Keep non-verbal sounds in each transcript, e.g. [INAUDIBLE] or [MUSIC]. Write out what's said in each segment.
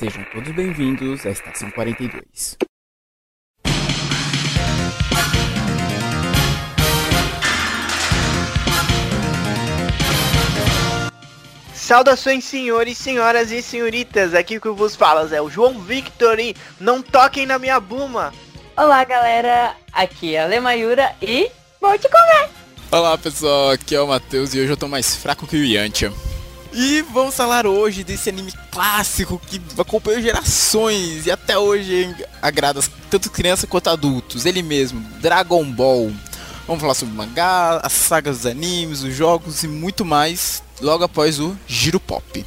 Sejam todos bem-vindos à Estação 42. Saudações, senhores, senhoras e senhoritas. Aqui que eu vos falo é o João Victor e não toquem na minha buma. Olá, galera. Aqui é a Lemayura e vou te comer. Olá, pessoal. Aqui é o Matheus e hoje eu tô mais fraco que o Yantia. E vamos falar hoje desse anime clássico que acompanhou gerações e até hoje agrada tanto crianças quanto adultos. Ele mesmo, Dragon Ball. Vamos falar sobre o mangá, as sagas dos animes, os jogos e muito mais logo após o Giro Pop.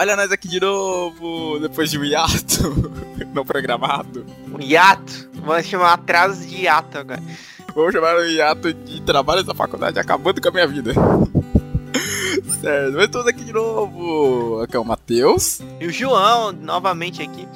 Olha nós aqui de novo, depois de um hiato [LAUGHS] não programado. Um hiato? Vamos chamar atraso de hiato agora. Vamos chamar o hiato de trabalho da faculdade acabando com a minha vida. [LAUGHS] certo, mas estamos aqui de novo. Aqui é o Matheus. E o João, novamente aqui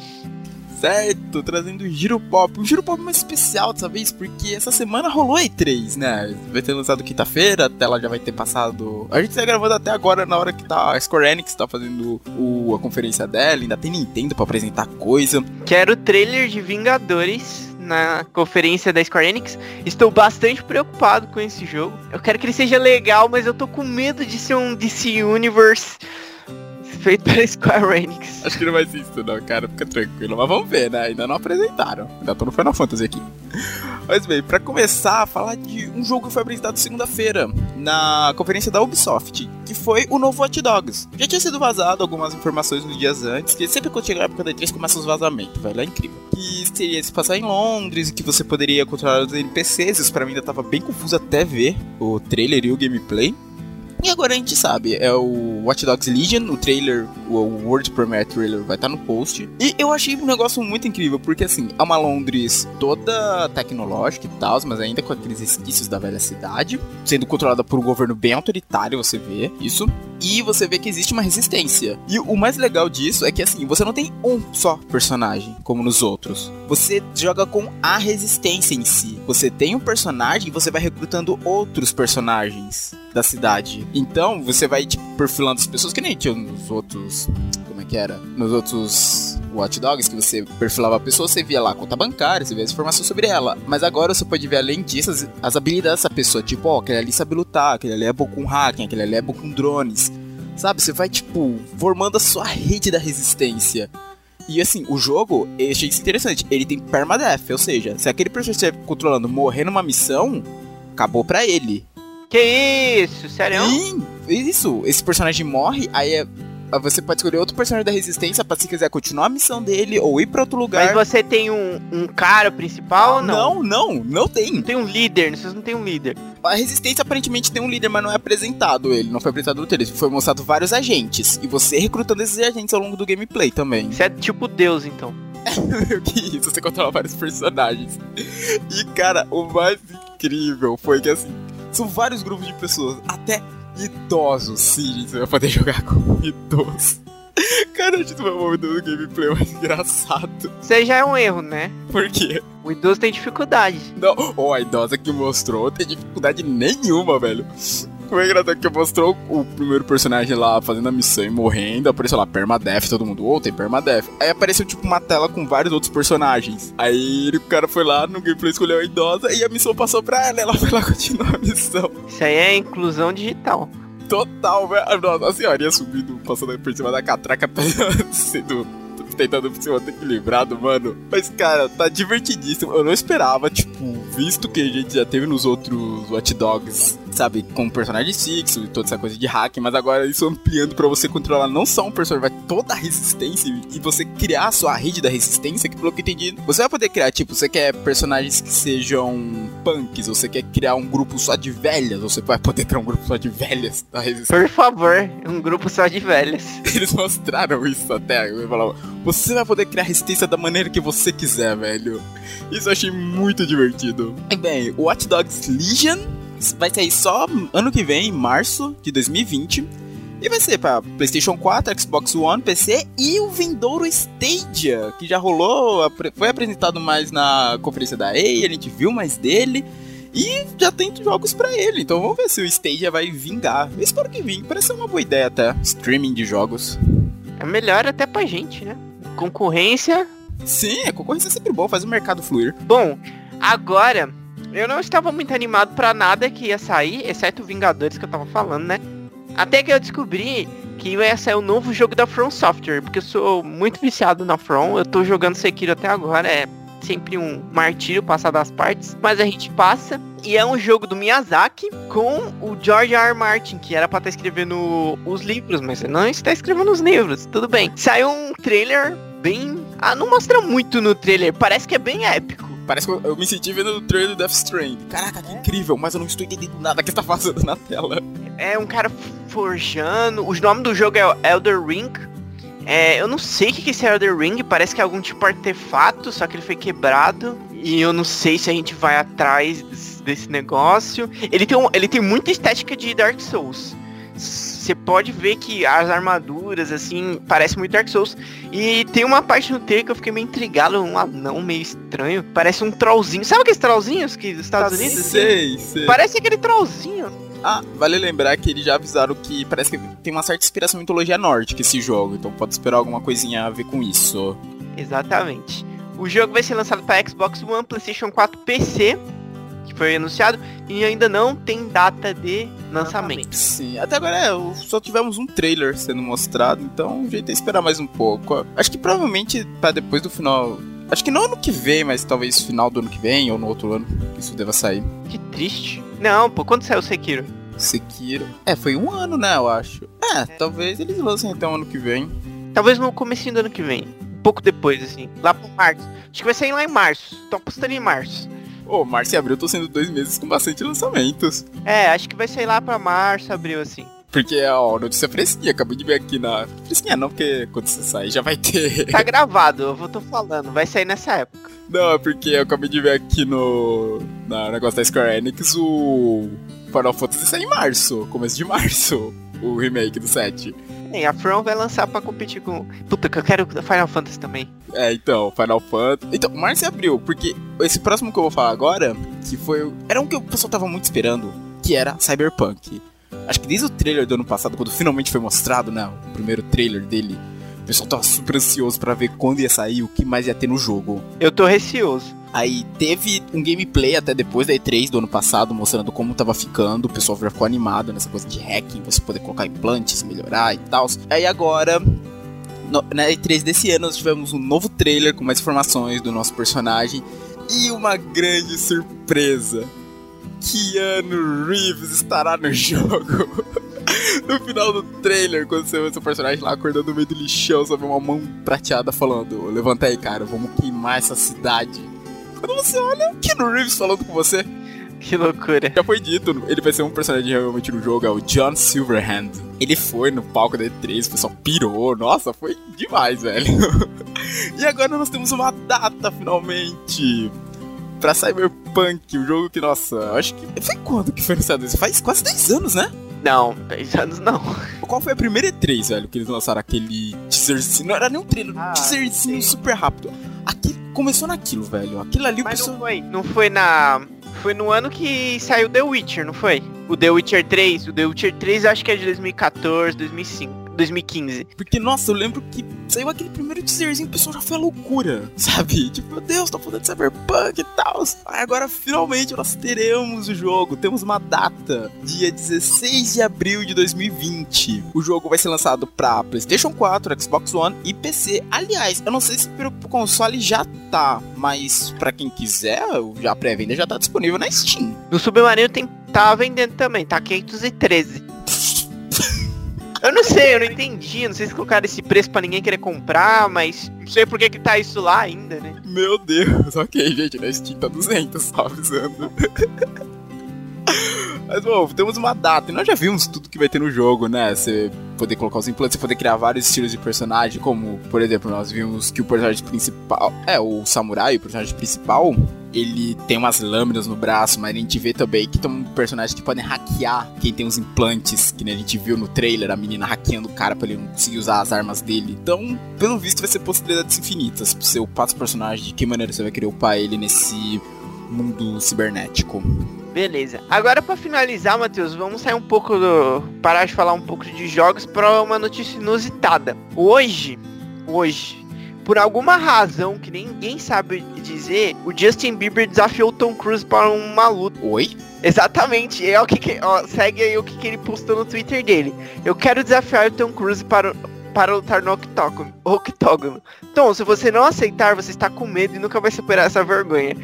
certo, trazendo o Giro Pop. Um Giro Pop mais especial dessa vez, porque essa semana rolou E3, né? Vai ter lançado quinta-feira, até lá já vai ter passado. A gente tá gravando até agora na hora que tá a Square Enix tá fazendo o, a conferência dela, ainda tem Nintendo para apresentar coisa. Quero o trailer de Vingadores na conferência da Square Enix. Estou bastante preocupado com esse jogo. Eu quero que ele seja legal, mas eu tô com medo de ser um DC Universe feito pela Square Enix. Acho que não vai ser isso não, cara, fica tranquilo. Mas vamos ver, né? Ainda não apresentaram. Ainda tô no Final Fantasy aqui. Mas bem, pra começar, falar de um jogo que foi apresentado segunda-feira na conferência da Ubisoft, que foi o novo Watch Dogs. Já tinha sido vazado algumas informações nos dias antes, que sempre quando chega a época da E3 começa os vazamentos, velho, é incrível. Que seria se passar em Londres que você poderia controlar os NPCs, isso pra mim ainda tava bem confuso até ver o trailer e o gameplay. E agora a gente sabe, é o Watch Dogs Legion, o trailer, o World Premiere trailer vai estar tá no post. E eu achei um negócio muito incrível, porque assim, é uma Londres toda tecnológica e tal, mas ainda com aqueles resquícios da velha cidade, sendo controlada por um governo bem autoritário, você vê isso. E você vê que existe uma resistência. E o mais legal disso é que assim, você não tem um só personagem, como nos outros. Você joga com a resistência em si. Você tem um personagem e você vai recrutando outros personagens da cidade. Então, você vai, tipo, perfilando as pessoas que nem tinha nos outros. Como é que era? Nos outros Watch Dogs, que você perfilava a pessoa, você via lá a conta bancária, você via as informações sobre ela. Mas agora você pode ver, além disso, as, as habilidades dessa pessoa. Tipo, ó, aquele ali sabe lutar, aquele ali é bom com hacking, aquele ali é bom com drones. Sabe? Você vai, tipo, formando a sua rede da resistência. E assim, o jogo, eu achei isso interessante. Ele tem permadeath, ou seja, se aquele personagem controlando morrer numa missão, acabou pra ele. Que isso? Sério? Sim, isso. Esse personagem morre, aí é você pode escolher outro personagem da resistência pra se quiser continuar a missão dele ou ir pra outro lugar. Mas você tem um, um cara principal ou não? Não, não, não tem. Não tem um líder, vocês não tem um líder. A resistência aparentemente tem um líder, mas não é apresentado ele, não foi apresentado no trailer. Foi mostrado vários agentes. E você recrutando esses agentes ao longo do gameplay também. Você é tipo Deus, então. [LAUGHS] que isso, você controla vários personagens. E cara, o mais incrível foi que assim, são vários grupos de pessoas, até idosos. Sim, você vai poder jogar com idosos. [LAUGHS] Cara, a gente vai momento do gameplay mais engraçado. Isso já é um erro, né? Por quê? O idoso tem dificuldade. Não, oh, a idosa que mostrou tem dificuldade nenhuma, velho. Foi engraçado que mostrou o primeiro personagem lá fazendo a missão e morrendo. Apareceu lá, permadeath, todo mundo, ô, oh, tem permadeath. Aí apareceu tipo uma tela com vários outros personagens. Aí o cara foi lá no gameplay, escolheu a idosa e a missão passou pra ela. Ela foi lá [LAUGHS] continuar a missão. Isso aí é inclusão digital. Total, velho. Nossa, a senhorinha subindo, passando por cima da catraca, [LAUGHS] tá sendo tentando se manter equilibrado, mano. Mas, cara, tá divertidíssimo. Eu não esperava, tipo, visto que a gente já teve nos outros Watch Dogs sabe, com personagem fixo e toda essa coisa de hack, mas agora isso ampliando para você controlar não só um personagem, vai toda a resistência e você criar a sua rede da resistência, que pelo que entendi, você vai poder criar, tipo, você quer personagens que sejam punks, você quer criar um grupo só de velhas, você vai poder criar um grupo só de velhas da resistência. Por favor, um grupo só de velhas. [LAUGHS] Eles mostraram isso até, você vai poder criar resistência da maneira que você quiser, velho. Isso eu achei muito divertido. E bem, o Watch Dogs Legion vai sair só ano que vem, em março de 2020. E vai ser pra PlayStation 4, Xbox One, PC e o vindouro Stadia, que já rolou, foi apresentado mais na conferência da EA, a gente viu mais dele. E já tem jogos para ele, então vamos ver se o Stadia vai vingar. Eu espero que vingue, parece uma boa ideia até. Streaming de jogos. É melhor até pra gente, né? Concorrência. Sim, a concorrência é sempre boa, faz o mercado fluir. Bom, agora, eu não estava muito animado para nada que ia sair, exceto Vingadores que eu tava falando, né? Até que eu descobri que ia sair o um novo jogo da From Software, porque eu sou muito viciado na From, eu tô jogando Sekiro até agora, é sempre um martírio passar das partes, mas a gente passa. E é um jogo do Miyazaki com o George R. R. Martin, que era pra estar tá escrevendo os livros, mas não está escrevendo os livros, tudo bem. Saiu um trailer bem. Ah, não mostra muito no trailer, parece que é bem épico. Parece que eu me senti vendo o trailer do Death Strand. Caraca, que incrível, mas eu não estou entendendo nada que está fazendo na tela. É um cara forjando. O nome do jogo é Elder Ring. É, eu não sei o que é esse Elder Ring, parece que é algum tipo de artefato, só que ele foi quebrado. E eu não sei se a gente vai atrás desse negócio. Ele tem, um, ele tem muita estética de Dark Souls. Você pode ver que as armaduras, assim, parece muito Dark Souls. E tem uma parte no trailer que eu fiquei meio intrigado, um anão meio estranho. Parece um trollzinho. Sabe aqueles trollzinhos que dos Estados Unidos? Sei, sei. Parece aquele trollzinho. Ah, vale lembrar que eles já avisaram que parece que tem uma certa inspiração em mitologia nórdica esse jogo, então pode esperar alguma coisinha a ver com isso. Exatamente. O jogo vai ser lançado para Xbox One, PlayStation 4, PC, que foi anunciado, e ainda não tem data de lançamento. Sim, até agora é, só tivemos um trailer sendo mostrado, então o jeito é esperar mais um pouco. Acho que provavelmente para depois do final Acho que não ano que vem, mas talvez final do ano que vem ou no outro ano isso deva sair. Que triste. Não, pô, quando saiu o Sekiro? Sekiro. É, foi um ano, né, eu acho. É, talvez eles lancem então ano que vem. Talvez no começo do ano que vem. Um pouco depois, assim. Lá pro março. Acho que vai sair lá em março. Tô apostando em março. Ô, março e abril tô sendo dois meses com bastante lançamentos. É, acho que vai sair lá pra março, abril, assim. Porque, ó, notícia fresquinha, acabei de ver aqui na. Fresquinha não, porque quando você sair já vai ter. Tá gravado, eu tô falando, vai sair nessa época. Não, é porque eu acabei de ver aqui no. Na negócio da Square Enix o. Final Fantasy sai em março, começo de março, o remake do 7. É, a From vai lançar pra competir com. Puta, que eu quero Final Fantasy também. É, então, Final Fantasy. Então, março e abril, porque esse próximo que eu vou falar agora, que foi. Era um que o pessoal tava muito esperando, que era Cyberpunk. Acho que desde o trailer do ano passado, quando finalmente foi mostrado, né? O primeiro trailer dele, o pessoal tava super ansioso para ver quando ia sair, o que mais ia ter no jogo. Eu tô receoso. Aí teve um gameplay até depois da E3 do ano passado, mostrando como tava ficando. O pessoal já ficou animado nessa coisa de hacking, você poder colocar implantes, melhorar e tal. Aí agora, no, na E3 desse ano, nós tivemos um novo trailer com mais informações do nosso personagem. E uma grande surpresa Keanu Reeves estará no [LAUGHS] jogo. no final do trailer, quando você vê seu personagem lá acordando no meio do lixão, você vê uma mão prateada falando: Levanta aí, cara, vamos queimar essa cidade. Quando você olha, Keanu Reeves falando com você. Que loucura. Já foi dito, ele vai ser um personagem realmente no jogo, é o John Silverhand. Ele foi no palco da E3, o pessoal pirou, nossa, foi demais, velho. [LAUGHS] e agora nós temos uma data finalmente pra Cyberpunk, o jogo que, nossa, acho que. Foi quando que foi anunciado isso? Faz quase 10 anos, né? Não, 10 anos não. Qual foi a primeira E3, velho, que eles lançaram aquele teaserzinho? Não era nem um trailer, ah, um teaserzinho sim. super rápido. Aqui começou naquilo, velho. Aquilo ali Mas pessoal... não foi. Não foi na. Foi no ano que saiu The Witcher, não foi? O The Witcher 3. O The Witcher 3 acho que é de 2014, 2005. 2015. Porque, nossa, eu lembro que saiu aquele primeiro teaserzinho, o pessoal já foi a loucura, [LAUGHS] sabe? Tipo, meu Deus, tá falando de Cyberpunk e tal. Aí agora, finalmente, nós teremos o jogo. Temos uma data, dia 16 de abril de 2020. O jogo vai ser lançado pra PlayStation 4, Xbox One e PC. Aliás, eu não sei se pro console já tá, mas para quem quiser, já a pré-venda já tá disponível na Steam. No Submarino tem, tá vendendo também, tá 513. Eu não sei, eu não entendi. Não sei se colocaram esse preço pra ninguém querer comprar, mas não sei por que que tá isso lá ainda, né? Meu Deus, [LAUGHS] ok, gente, na Steam tá 200, só avisando. Mas, bom, temos uma data e nós já vimos tudo que vai ter no jogo, né? Você poder colocar os implantes, você poder criar vários estilos de personagem, como, por exemplo, nós vimos que o personagem principal, é, o samurai, o personagem principal, ele tem umas lâminas no braço, mas a gente vê também que tem um personagem que podem hackear quem tem os implantes, que nem a gente viu no trailer, a menina hackeando o cara pra ele não conseguir usar as armas dele. Então, pelo visto, vai ser possibilidades infinitas pra você upar os personagens, de que maneira você vai querer upar ele nesse mundo cibernético. Beleza. Agora pra finalizar, Matheus, vamos sair um pouco do. parar de falar um pouco de jogos pra uma notícia inusitada. Hoje, hoje, por alguma razão que ninguém sabe dizer, o Justin Bieber desafiou o Tom Cruise para uma luta. Oi? Exatamente. É o que, que- ó, segue aí o que, que ele postou no Twitter dele. Eu quero desafiar o Tom Cruise para para lutar no octógono. octógono. Tom, se você não aceitar, você está com medo e nunca vai superar essa vergonha.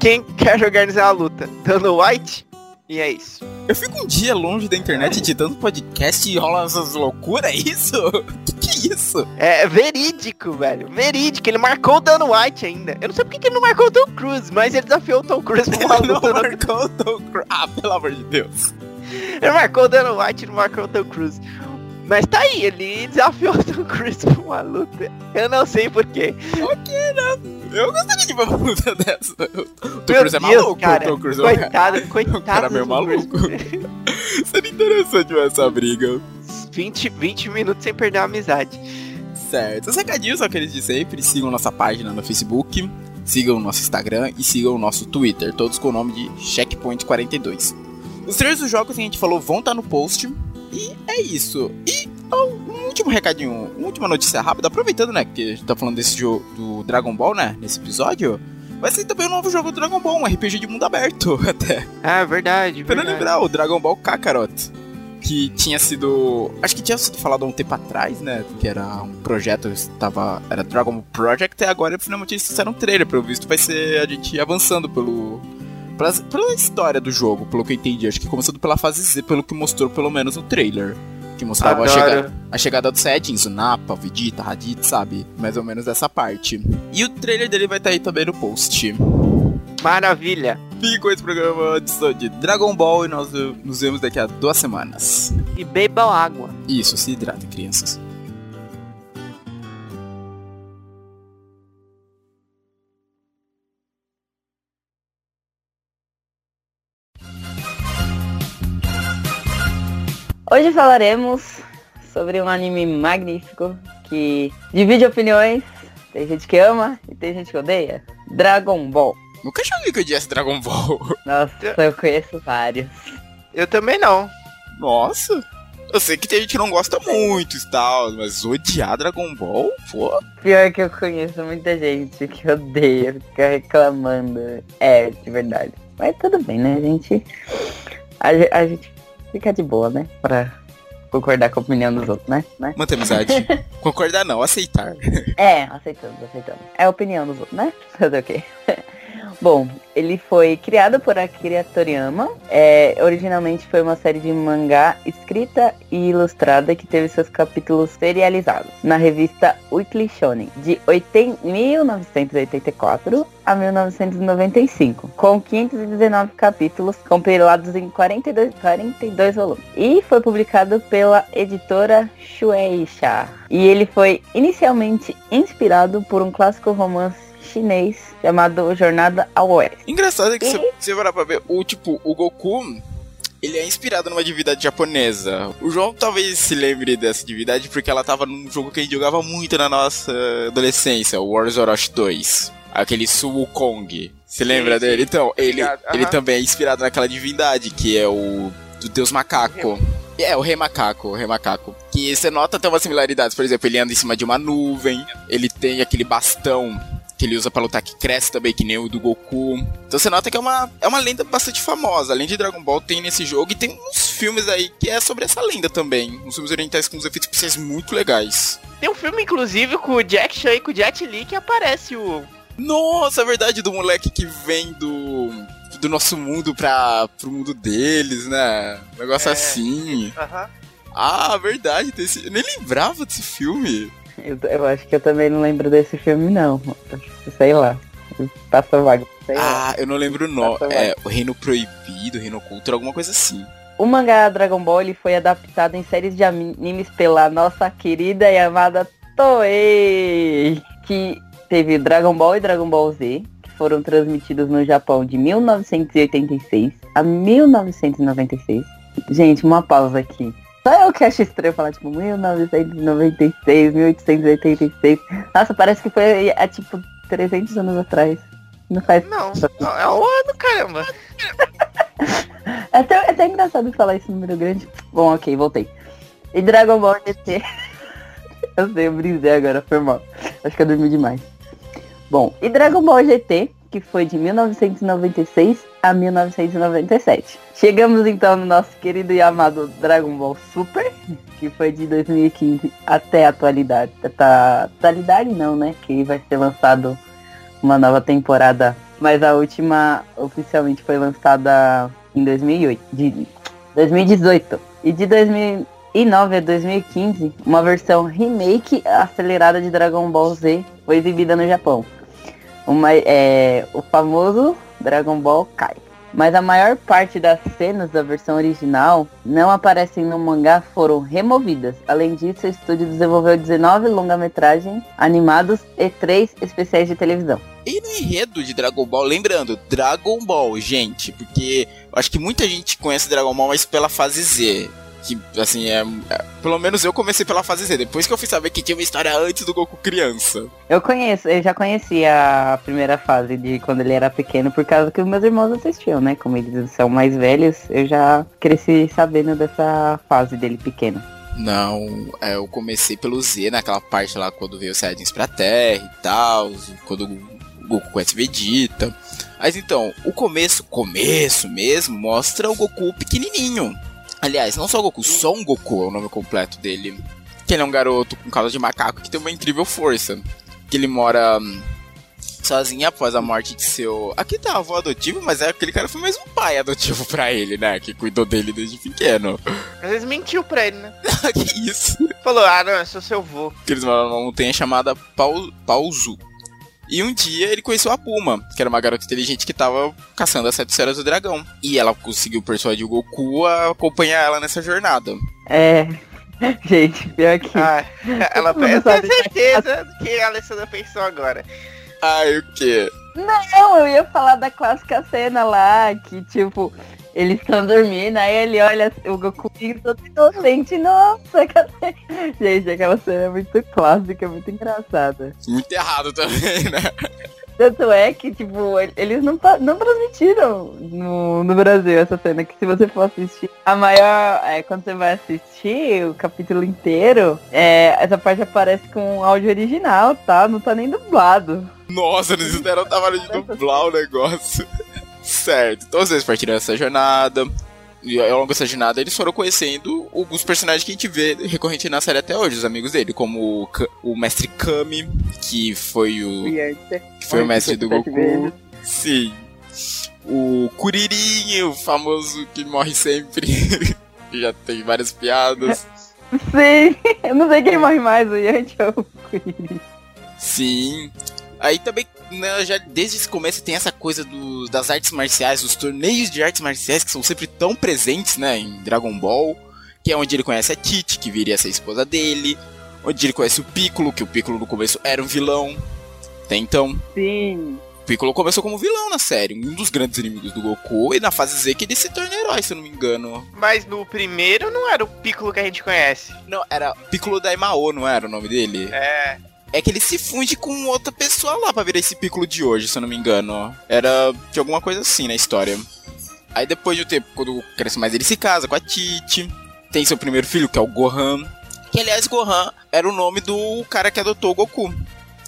Quem quer organizar a luta? Dano White? E é isso. Eu fico um dia longe da internet editando podcast e rola essas loucuras, é isso? [LAUGHS] Que que é isso? É verídico, velho. Verídico. Ele marcou o Dano White ainda. Eu não sei porque que ele não marcou o Tom Cruise, mas ele desafiou o Tom Cruise pra uma Ele não luta. no marcou o Tom Cruise. Ah, pelo amor de Deus. Ele marcou o Dano White e não marcou o Tom Cruise. Mas tá aí, ele desafiou o Tom Cruise pra uma luta. Eu não sei porquê. Eu gostaria de uma luta dessa. O Tom Cruise é maluco, cara. o Tom Cruise é um [LAUGHS] cara- Coitado, coitado. um cara meio Tom Cruise. maluco. [LAUGHS] Seria interessante essa briga. 20, 20 minutos sem perder a amizade. Certo. Os recadinhos são aqueles de sempre. Sigam nossa página no Facebook, sigam o nosso Instagram e sigam o nosso Twitter, todos com o nome de Checkpoint42. Os trailers dos jogos que a gente falou vão estar no post. E é isso. E um último recadinho, uma última notícia rápida, aproveitando, né, que a gente tá falando desse jogo do Dragon Ball, né, nesse episódio. Vai ser também um novo jogo do Dragon Ball, um RPG de mundo aberto, [LAUGHS] até. Ah, verdade. Pra não verdade. lembrar, o Dragon Ball Kakarot. Que tinha sido. Acho que tinha sido falado há um tempo atrás, né? Que era um projeto, estava. Era Dragon Ball Project, e agora finalmente eles fizeram um trailer, pelo visto. Vai ser a gente avançando pelo. Pela, pela história do jogo, pelo que eu entendi. Acho que começando pela fase Z, pelo que mostrou pelo menos no trailer. Que mostrava a chegada, a chegada dos Saiyajins, o Nappa, o Vegeta, Raditz, sabe? Mais ou menos dessa parte. E o trailer dele vai estar aí também no post. Maravilha. Fique com esse programa de Dragon Ball e nós nos vemos daqui a duas semanas. E bebam água. Isso, se hidratem, crianças. Hoje falaremos sobre um anime magnífico que divide opiniões. Tem gente que ama e tem gente que odeia. Dragon Ball. Nunca joguei que eu disse Dragon Ball. Nossa, eu conheço vários. Eu também não. Nossa. Eu sei que tem gente que não gosta muito e tal, mas odiar Dragon Ball? Pô. Pior que eu conheço muita gente que odeia, fica reclamando. É, de verdade. Mas tudo bem, né, gente? A, a gente fica de boa, né? Pra concordar com a opinião dos outros, né? né? Manter amizade. [LAUGHS] Concordar não, aceitar. É, aceitamos, aceitamos. É a opinião dos outros, né? Fazer o quê? Bom, ele foi criado por Akira Toriyama. É, originalmente foi uma série de mangá escrita e ilustrada que teve seus capítulos serializados na revista Weekly Shonen de 80 1984 a 1995, com 519 capítulos compilados em 42, 42 volumes. E foi publicado pela editora Shueisha. E ele foi inicialmente inspirado por um clássico romance chinês chamado Jornada ao Oeste. Engraçado é que se você parar pra ver, o tipo, o Goku, ele é inspirado numa divindade japonesa. O João talvez se lembre dessa divindade porque ela tava num jogo que a gente jogava muito na nossa adolescência, o Wars Orochi 2. Aquele Su Kong. Se lembra sim. dele? Então, ele, Obrigado. ele também é inspirado naquela divindade, que é o do Deus Macaco. É, o Rei Macaco, o Rei Macaco. Que você nota até umas similaridades. Por exemplo, ele anda em cima de uma nuvem, ele tem aquele bastão que ele usa pra lutar que cresce também, que nem o do Goku. Então você nota que é uma, é uma lenda bastante famosa. Além de Dragon Ball, tem nesse jogo e tem uns filmes aí que é sobre essa lenda também. Uns filmes orientais com uns efeitos especiais muito legais. Tem um filme, inclusive, com o Jack Chan e com o Jet Li que aparece o. Nossa, é verdade do moleque que vem do. Do nosso mundo pra, pro mundo deles, né? Um negócio É. assim. Aham. Ah, verdade. Desse... Eu nem lembrava desse filme. Eu, eu acho que eu também não lembro desse filme, não. Sei lá. Passa vaga. Sei lá. Ah, eu não lembro o nome. É, o Reino Proibido, Reino Oculto, alguma coisa assim. O mangá Dragon Ball ele foi adaptado em séries de animes pela nossa querida e amada Toei, que teve Dragon Ball e Dragon Ball Z, que foram transmitidos no Japão de 1986 a 1996. Gente, uma pausa aqui. Só eu que acho estranho falar, tipo, 1996, 1886. Nossa, parece que foi há, tipo, 300 anos atrás. Não faz... Não, é um ano, caramba. [LAUGHS] é, até, é até engraçado falar esse número grande. Bom, ok, voltei. E Dragon Ball GT. [LAUGHS] eu sei, eu brisei agora, foi mal. Acho que eu dormi demais. Bom, e Dragon Ball GT, que foi de 1996 a 1997. Chegamos então no nosso querido e amado Dragon Ball Super, que foi de 2015 até a atualidade. Tá, atualidade não, né? Que vai ser lançado uma nova temporada, mas a última oficialmente foi lançada em 2008, de 2018. E de 2009 a 2015, uma versão remake acelerada de Dragon Ball Z foi exibida no Japão. Uma, é, o famoso Dragon Ball Kai. Mas a maior parte das cenas da versão original não aparecem no mangá foram removidas. Além disso, o estúdio desenvolveu 19 longa-metragens animados e 3 especiais de televisão. E no enredo de Dragon Ball, lembrando, Dragon Ball, gente, porque acho que muita gente conhece Dragon Ball, mas pela fase Z que, assim, é, é, Pelo menos eu comecei pela fase Z, depois que eu fui saber que tinha uma história antes do Goku criança. Eu conheço, eu já conhecia a primeira fase de quando ele era pequeno, por causa que os meus irmãos assistiam, né? Como eles são mais velhos, eu já cresci sabendo dessa fase dele pequeno. Não, é, eu comecei pelo Z, naquela parte lá quando veio o Saiyajins pra Terra e tal, quando o Goku conhece Vegeta. Mas então, o começo, começo mesmo, mostra o Goku pequenininho. Aliás, não só o Goku, só um Goku é o nome completo dele. Que ele é um garoto com causa de macaco que tem uma incrível força. Que ele mora hum, sozinho após a morte de seu. Aqui tá avô adotivo, mas é aquele cara foi mais um pai adotivo pra ele, né? Que cuidou dele desde pequeno. Às vezes mentiu pra ele, né? [LAUGHS] que isso? Falou, ah, não, eu sou seu avô. Que eles moram numa montanha chamada Pauzu. E um dia ele conheceu a Puma, que era uma garota inteligente que tava caçando as sete esferas do dragão. E ela conseguiu persuadir o Goku a acompanhar ela nessa jornada. É. [LAUGHS] Gente, pior que. Ah, [LAUGHS] ela eu tenho certeza do que a Alessandra pensou agora. Ai, o quê? Não, eu ia falar da clássica cena lá, que tipo, eles estão dormindo, aí ele olha o Goku todo inocente, nossa, cadê? Gente, aquela cena é muito clássica, muito engraçada. Muito errado também, né? Tanto é que, tipo, eles não, não transmitiram no, no Brasil essa cena, que se você for assistir, a maior, é, quando você vai assistir o capítulo inteiro, é, essa parte aparece com áudio original, tá? Não tá nem dublado. Nossa, eles deram trabalho de dublar o negócio. Certo. Então vocês partiram dessa jornada. E ao longo dessa jornada eles foram conhecendo alguns personagens que a gente vê recorrente na série até hoje, os amigos dele, como o, o mestre Kami, que foi o. Que foi o mestre do Goku. Sim. O Kuririn, o famoso que morre sempre. [LAUGHS] já tem várias piadas. [LAUGHS] Sim, eu não sei quem morre mais, o Yanti ou o Kuririn. Sim. Aí também, né, já desde esse começo tem essa coisa do, das artes marciais, dos torneios de artes marciais que são sempre tão presentes, né, em Dragon Ball, que é onde ele conhece a Tite, que viria a ser a esposa dele, onde ele conhece o Piccolo, que o Piccolo no começo era um vilão, até então. Sim. O Piccolo começou como vilão na série, um dos grandes inimigos do Goku, e na fase Z que ele se torna herói, se eu não me engano. Mas no primeiro não era o Piccolo que a gente conhece. Não, era Piccolo Daimao, não era o nome dele? É é que ele se funde com outra pessoa lá pra virar esse Piccolo de hoje, se eu não me engano. Era de alguma coisa assim na história. Aí depois de um tempo, quando cresce mais, ele se casa com a Titi. Tem seu primeiro filho, que é o Gohan. Que aliás, Gohan era o nome do cara que adotou o Goku.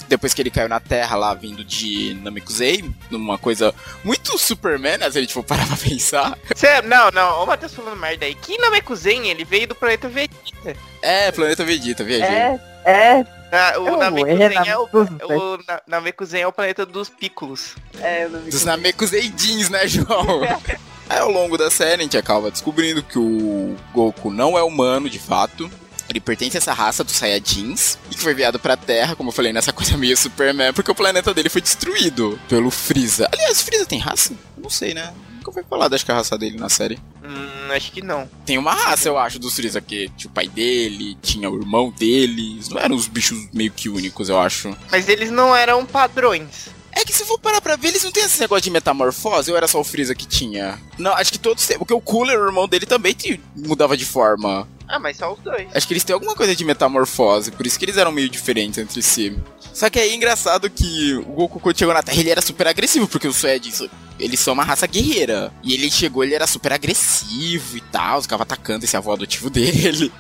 Depois que ele caiu na Terra lá, vindo de Namekusei, numa coisa muito Superman, né, se a gente for parar pra pensar. Cê, não, não, o Matheus falando merda aí. Que Namekusei, ele veio do planeta Vegeta. É, planeta Vegeta, viajei. É, é, ah, o Namekuzen é, o, o Namekuzen é o planeta dos Pícolos. É, o Dos Namekuseidins, né, João? [LAUGHS] Aí, ao longo da série, a gente acaba descobrindo que o Goku não é humano, de fato. Ele pertence a essa raça dos Saiyajins e que foi enviado pra Terra, como eu falei, nessa [LAUGHS] coisa meio Superman, porque o planeta dele foi destruído pelo Freeza. Aliás, Freeza tem raça? Não sei, né? Nunca foi falado, acho que a raça dele na série. Hum, acho que não. Tem uma raça, eu acho, dos Freeza, que tinha o pai dele, tinha o irmão deles. Não eram os bichos meio que únicos, eu acho. Mas eles não eram padrões. É que se for parar pra ver, eles não têm esse negócio de metamorfose, ou era só o Freeza que tinha? Não, acho que todos têm. Porque o Cooler, o irmão dele, também mudava de forma. Ah, mas só os dois. Acho que eles têm alguma coisa de metamorfose, por isso que eles eram meio diferentes entre si. Só que é engraçado que o Goku quando chegou na Terra ele era super agressivo, porque os Saiyajins, eles são uma raça guerreira. E ele chegou, ele era super agressivo e tal, ficava atacando esse avô adotivo [LAUGHS] dele.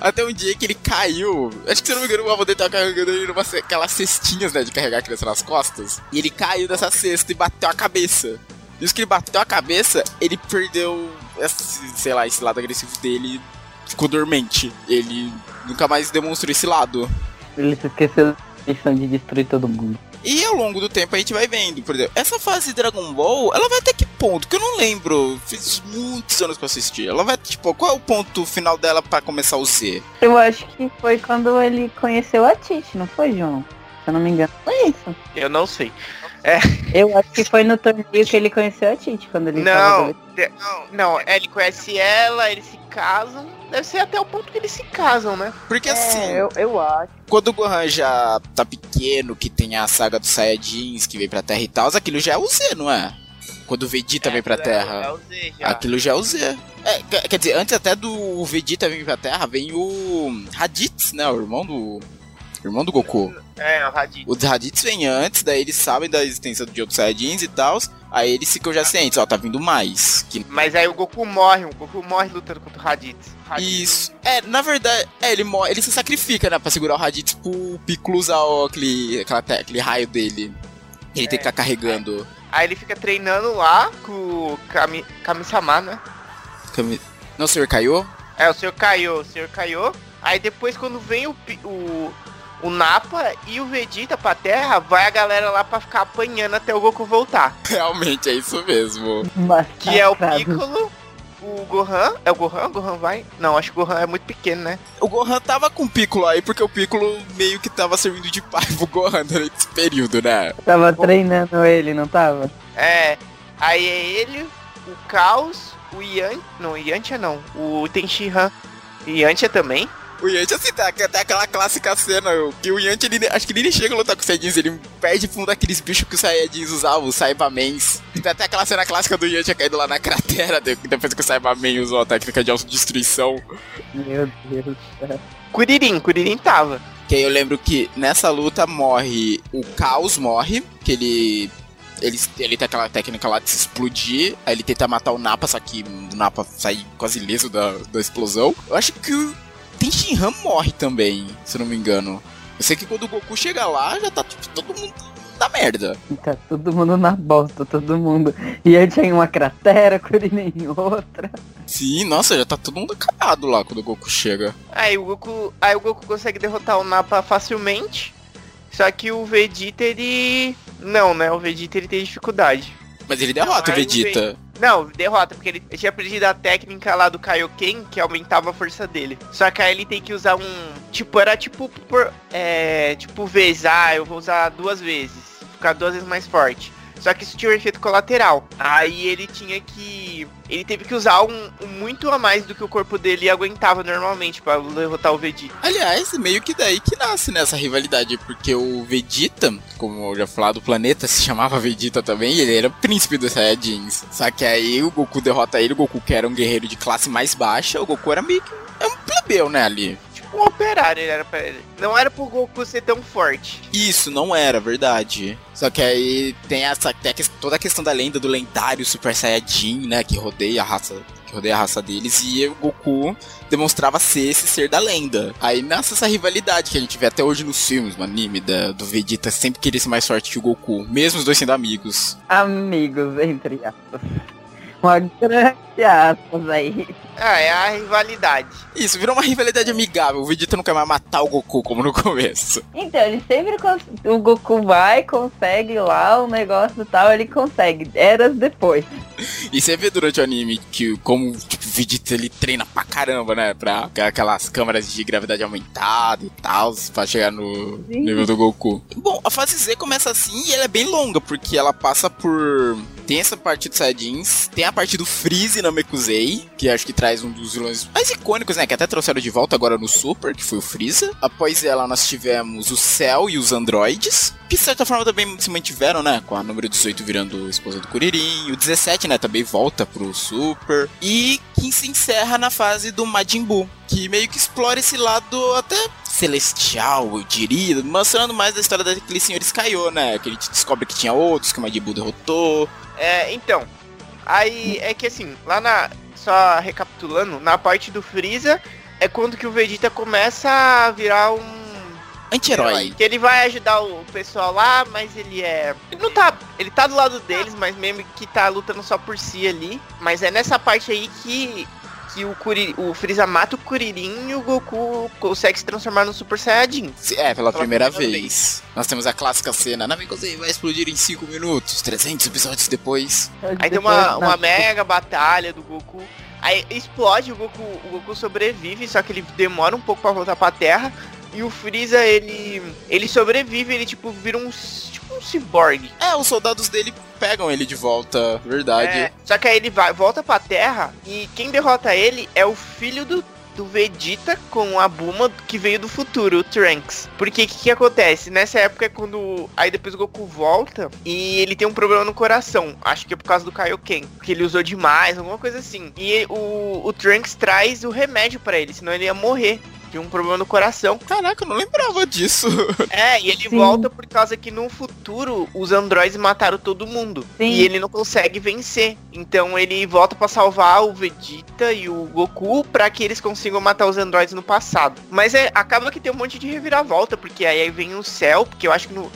Até um dia que ele caiu. Acho que se não me engano, o avô dele tava carregando ele numa aquelas cestinhas, né? De carregar a criança nas costas. E ele caiu dessa cesta e bateu a cabeça. Isso que ele bateu a cabeça, ele perdeu, esse, sei lá, esse lado agressivo dele ficou dormente. Ele nunca mais demonstrou esse lado. Ele se esqueceu da missão de destruir todo mundo. E ao longo do tempo a gente vai vendo, por exemplo, essa fase de Dragon Ball, ela vai até que ponto? Que eu não lembro. Fiz muitos anos que eu assisti. Ela vai, tipo, qual é o ponto final dela pra começar o Z? Eu acho que foi quando ele conheceu a Tite, não foi, João? Se eu não me engano, foi isso. Eu não sei. Eu acho que foi no torneio que ele conheceu a Tite, quando ele Não, não, não, é, ele conhece ela, eles se casam. Deve ser até o ponto que eles se casam, né? Porque assim, É, eu, eu acho. quando o Gohan já tá pequeno, que tem a saga dos Saiyajins, que vem pra Terra e tal, aquilo já é o Z, não é? Quando o Vegeta vem pra É, Terra. é o Z já. Aquilo já é o Z. É, quer dizer, antes até do Vegeta vir pra Terra, vem o Raditz, né? O irmão do. o irmão do Goku. É, o Raditz. Os Raditz vêm antes, daí eles sabem da existência de outros Saiyajins e tal. Aí eles ficam já cientes, ó, tá vindo mais. Que... Mas aí o Goku morre, o Goku morre lutando contra o Raditz. Raditz. Isso. É, na verdade, é, ele, morre, ele se sacrifica, né? Pra segurar o Raditz pro Piccolo usar o- aquele, aquela aquele raio dele. Ele tem que ficar carregando. Aí ele fica treinando lá com o Kami, Kami-sama, né? Cami- Não, o senhor caiu? É, o senhor caiu, o senhor caiu. Aí depois quando vem o, o, o Napa e o Vegeta pra Terra, vai a galera lá pra ficar apanhando até o Goku voltar. [LAUGHS] Realmente, é isso mesmo. Que é o. Piccolo, o Gohan. É o Gohan? O Gohan vai? Não, acho que o Gohan é muito pequeno, né? O Gohan tava com o Piccolo aí, porque o Piccolo meio que tava servindo de pai pro Gohan durante esse período, né? Tava treinando ele, não tava? É. Aí é ele, o Caos, o Yan. Não, o Yantia não. O Tenshinhan. Yantia também. O Yanti, assim, tá, tem aquela clássica cena que o Yanti, ele, acho que ele nem chega a lutar com os Saiyajins, ele perde pra um daqueles bichos que os Saiyajins usavam, os Saibamens. Tem até aquela cena clássica do Yanti caindo lá na cratera, de- depois que o Saibamen usou a técnica de autodestruição. Meu Deus do céu. Kuririn, Kuririn tava. Que aí eu lembro que nessa luta morre o Caos morre, que ele. Ele, ele tem aquela técnica lá de se explodir, aí ele tenta matar o Napa, só que o Napa sai quase ileso da, da explosão. Eu acho que o Tenshinhan morre também, se não me engano. Eu sei que quando o Goku chega lá, já tá tipo, todo mundo na merda. Tá todo mundo na bosta, todo mundo. E aí tinha uma cratera, Kurina em outra. Sim, nossa, já tá todo mundo cagado lá quando o Goku chega. Aí o Goku, aí o Goku consegue derrotar o Nappa facilmente. Só que o Vegeta ele não, né? O Vegeta ele tem dificuldade. Mas ele derrota Não, o Vegeta. Não, derrota, porque ele tinha aprendido a técnica lá do Kaioken, que aumentava a força dele. Só que aí ele tem que usar um. Tipo, era tipo por. É. Tipo vezes. Ah, eu vou usar duas vezes. Ficar duas vezes mais forte. Só que isso tinha um efeito colateral. Aí ele tinha que. Ele teve que usar um, um muito a mais do que o corpo dele aguentava normalmente pra derrotar o Vegeta. Aliás, meio que daí que nasce nessa rivalidade, porque o Vegeta, como eu já falei do planeta, se chamava Vegeta também, e ele era o príncipe dos Saiyajins. Só que aí o Goku derrota ele, o Goku que era um guerreiro de classe mais baixa, o Goku era meio que é um plebeu, né, ali. Tipo um operário, ele era pra ele. Não era pro Goku ser tão forte. Isso, não era, verdade. Só que aí tem essa tem a que- toda a questão da lenda do lendário Super Saiyajin, né, que rodeia a raça, que rodeia a raça deles e o Goku demonstrava ser esse ser da lenda. Aí nasce essa rivalidade que a gente vê até hoje nos filmes, no anime da, do Vegeta sempre querer ser mais forte que o Goku, mesmo os dois sendo amigos. Amigos, entre aspas. Uma grande aspas aí. Ah, é a rivalidade. Isso, virou uma rivalidade amigável. O Vegeta não quer mais matar o Goku como no [LAUGHS] começo. Então, ele sempre cons... O Goku vai, consegue lá o negócio e tal, ele consegue. Eras depois. E você vê durante o anime que como tipo, o Vegeta ele treina pra caramba, né? Pra aquelas câmeras de gravidade aumentada e tal, pra chegar no Sim. nível do Goku. Bom, a fase Z começa assim e ela é bem longa, porque ela passa por Tem essa parte dos Saiyajins, tem a parte do Freeze na Mekuzei, que acho que traz um dos vilões mais icônicos, né? Que até trouxeram de volta agora no Super, que foi o Freeza. Após ela, nós tivemos o Cell e os androides. Que de certa forma também se mantiveram, né? Com a número 18 virando esposa do Kuririn. O 17, né? Também volta pro Super. E que se encerra na fase do Majin Buu. Que meio que explora esse lado até celestial, eu diria, mostrando mais da história daquele senhor Skyo, né? Que a gente descobre que tinha outros, que o Majin Buu derrotou. É, então. Aí é que assim, lá na. Só recapitulando, na parte do Freeza é quando que o Vegeta começa a virar um. Anti-herói. Que ele vai ajudar o pessoal lá, mas ele é. Ele não tá. Ele tá do lado deles, mas mesmo que tá lutando só por si ali. Mas é nessa parte aí que. Que o, Kuri, o Freeza mata o Kuririn e o Goku consegue se transformar no Super Saiyajin. É, pela, Pela primeira, primeira vez. Nós temos a clássica cena, Namekusei vai explodir em 5 minutos, 300 episódios depois. Aí tem uma, uma mega batalha do Goku. Aí explode, o Goku, o Goku sobrevive, só que ele demora um pouco pra voltar pra Terra. E o Freeza, ele. ele sobrevive, ele tipo vira um. tipo um cyborg. É, os soldados dele pegam ele de volta, verdade. É, só que aí ele vai, volta pra Terra e quem derrota ele é o filho do, do Vegeta com a Buma que veio do futuro, o Trunks. Porque o que, que acontece? Nessa época é quando. Aí depois o Goku volta e ele tem um problema no coração. Acho que é por causa do Kaioken. Que ele usou demais, alguma coisa assim. E o, o Trunks traz o remédio pra ele, senão ele ia morrer. Tinha um problema no coração. Caraca, eu não lembrava disso. [LAUGHS] É, e ele Sim. volta por causa que no futuro os androides mataram todo mundo. Sim. E ele não consegue vencer. Então ele volta pra salvar o Vegeta e o Goku pra que eles consigam matar os androides no passado. Mas é, acaba que tem um monte de reviravolta, porque aí vem o céu, porque eu acho que no.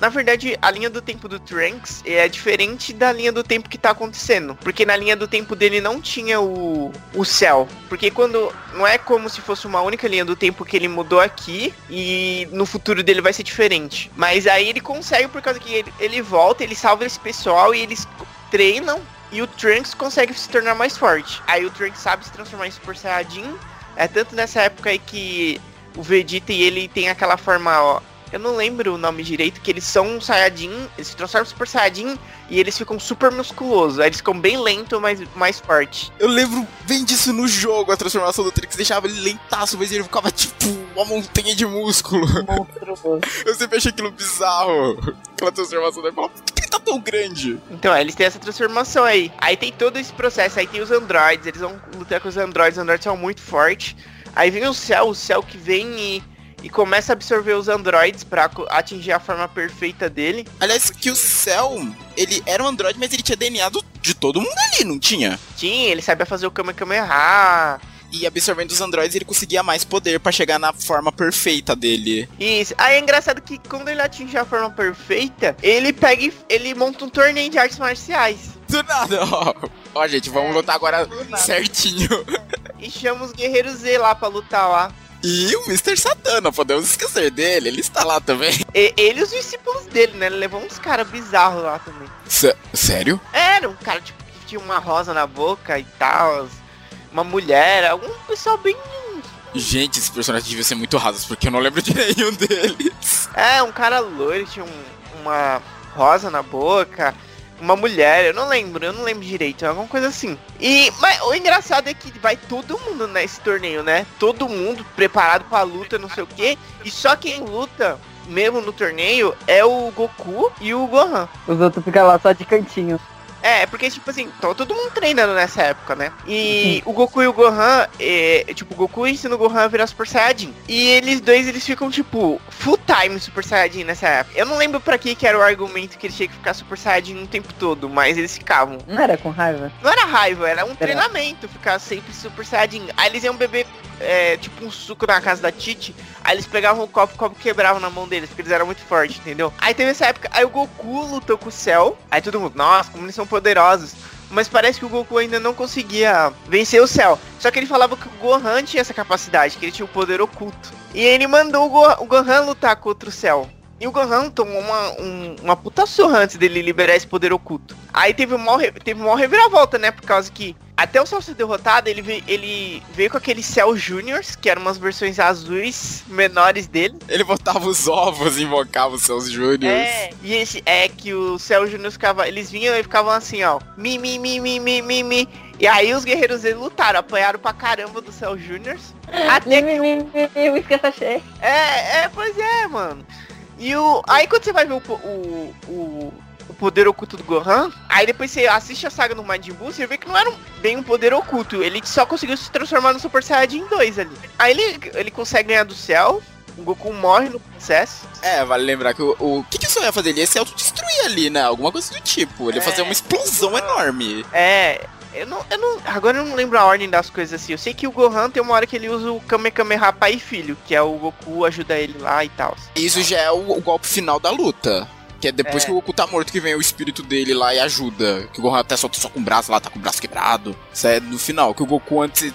Na verdade, a linha do tempo do Trunks é diferente da linha do tempo que tá acontecendo. Porque na linha do tempo dele não tinha o, o céu. Porque quando. Não é como se fosse uma única linha do tempo que ele mudou aqui e no futuro dele vai ser diferente. Mas aí ele consegue por causa que ele, ele volta, ele salva esse pessoal e eles treinam. E o Trunks consegue se tornar mais forte. Aí o Trunks sabe se transformar em Super Saiyajin. É tanto nessa época aí que o Vegeta e ele tem aquela forma, ó. Eu não lembro o nome direito, que eles são um Saiyajin, eles se transformam em Super Saiyajin e eles ficam super musculosos. Aí eles ficam bem lento, mas mais forte. Eu lembro bem disso no jogo, a transformação do Trunks deixava ele lentaço, mas ele ficava tipo uma montanha de músculo. Monstruoso. [LAUGHS] Eu sempre achei aquilo bizarro. Aquela transformação dele. Por que ele tá tão grande? Então, é, eles têm essa transformação aí. Aí tem todo esse processo, aí tem os androides, eles vão lutar com os androides, os androides são muito fortes. Aí vem o céu, o céu que vem e, e começa a absorver os androids pra co- atingir a forma perfeita dele. Aliás, que o Cell, ele era um androide, mas ele tinha DNA do- de todo mundo ali, não tinha? Tinha, ele sabia fazer o Kamehameha. E absorvendo os androides, ele conseguia mais poder pra chegar na forma perfeita dele. Isso. Aí é engraçado que quando ele atinge a forma perfeita, ele pega e ele monta um torneio de artes marciais. Do nada, ó. Ó, gente, vamos lutar agora certinho. E chama os guerreiros Z lá pra lutar lá. E o Mr. Não podemos esquecer dele, ele está lá também. [LAUGHS] E, ele e os discípulos dele, né? Ele levou uns caras bizarros lá também. Sé- sério? Era um cara, tipo, que tinha uma rosa na boca e tal. Uma mulher, algum pessoal bem. Gente, esse personagem devia ser muito raso, porque eu não lembro [LAUGHS] de nenhum deles. É, um cara loiro, tinha um- uma rosa na boca. Uma mulher, eu não lembro, eu não lembro direito, alguma coisa assim. E mas o engraçado é que vai todo mundo nesse torneio, né? Todo mundo preparado pra luta, não sei o quê. E só quem luta, mesmo no torneio, é o Goku e o Gohan. Os outros ficam lá só de cantinho. É, porque, tipo assim, todo mundo treinando nessa época, né? E o Goku e o Gohan, é, tipo, o Goku ensina o Gohan a virar Super Saiyajin. E eles dois, eles ficam, tipo, full time Super Saiyajin nessa época. Eu não lembro pra que que era o argumento que eles tinham que ficar Super Saiyajin o tempo todo, mas eles ficavam. Não era com raiva? Não era raiva, era um treinamento ficar sempre Super Saiyajin. Aí eles iam beber, é, tipo, um suco na casa da Titi. Aí eles pegavam o copo, o copo quebrava na mão deles, porque eles eram muito fortes, entendeu? Aí teve essa época, aí o Goku lutou com o Cell. Aí todo mundo, nossa, como eles são poderosos. Mas parece que o Goku ainda não conseguia vencer o Cell. Só que ele falava que o Gohan tinha essa capacidade, que ele tinha o poder oculto. E ele mandou o, Go o Gohan lutar contra o Cell. E o Gohan tomou uma, um- uma puta surra antes dele liberar esse poder oculto. Aí teve uma, teve uma reviravolta, né? Por causa que até o Cell ser derrotado, ele veio, ele veio com aqueles Cell Juniors, que eram umas versões azuis menores dele. Ele botava os ovos e invocava os seus Juniors. É, e esse é que o Cell Juniors ficava, eles vinham e ficavam assim, ó, mi, mi, mi, mi, mi, mi, mi. E aí os guerreiros dele lutaram, apanharam pra caramba do Cell Juniors. Até que O esquenta cheio. É, é, pois é, mano. E o. Aí quando você vai ver o, o, o, o poder oculto do Gohan, aí depois você assiste a saga no Majin Buu, você vê que não era um- bem um poder oculto. Ele só conseguiu se transformar no Super Saiyajin 2 ali. Aí ele, ele consegue ganhar do céu, o Goku morre no processo. É, vale lembrar que o, o que, que o Cell ia fazer? Ele ia se autodestruir ali, né? Alguma coisa do tipo. Ele ia É. fazer uma explosão enorme. É. Eu não, eu não. Agora eu não lembro a ordem das coisas assim. Eu sei que o Gohan tem uma hora que ele usa o Kamehameha pai e filho, que é o Goku ajuda ele lá e tal. Isso já é o, o golpe final da luta. Que é depois É. que o Goku tá morto que vem o espírito dele lá e ajuda. Que o Gohan até solta só com o braço lá, tá com o braço quebrado. Isso é no final. Que o Goku antes.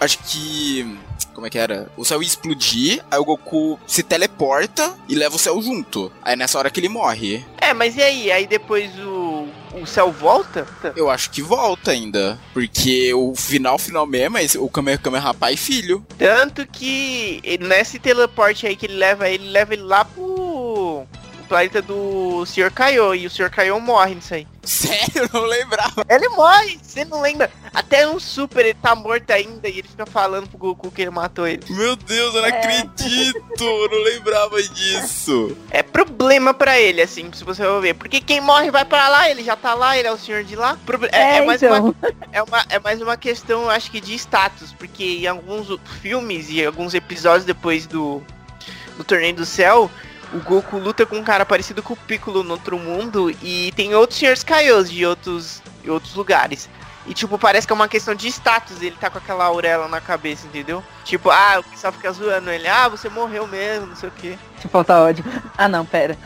Acho que. Como é que era? O céu ia explodir, aí o Goku se teleporta e leva o céu junto. Aí é nessa hora que ele morre. É, mas e aí? Aí depois o. O céu volta? Eu acho que volta ainda. Porque o final, final mesmo é o Kamehameha e filho. Tanto que nesse teleporte aí que ele leva ele, leva ele lá pro planeta do Sr. Kaiô. E o Sr. Kaiô morre nisso aí. [LAUGHS] Sério, eu não lembrava. Ele morre, você não lembra? Até no Super ele tá morto ainda e ele fica falando pro Goku que ele matou ele. Meu Deus, eu não É. acredito. Eu não lembrava disso. É problema pra ele, assim, se você for ver. Porque quem morre vai pra lá, ele já tá lá, ele é o senhor de lá. É, É, é mais uma então. é, uma, é mais uma questão, acho que, de status, porque em alguns filmes e alguns episódios depois do, do Torneio do Céu, o Goku luta com um cara parecido com o Piccolo no outro mundo e tem outros Srs. Kaios de outros, de outros lugares. E, tipo, parece que é uma questão de status, ele tá com aquela auréola na cabeça, entendeu? Tipo, ah, o pessoal fica zoando ele, ah, você morreu mesmo, não sei o quê. Eu faltar ódio. Ah, não, pera.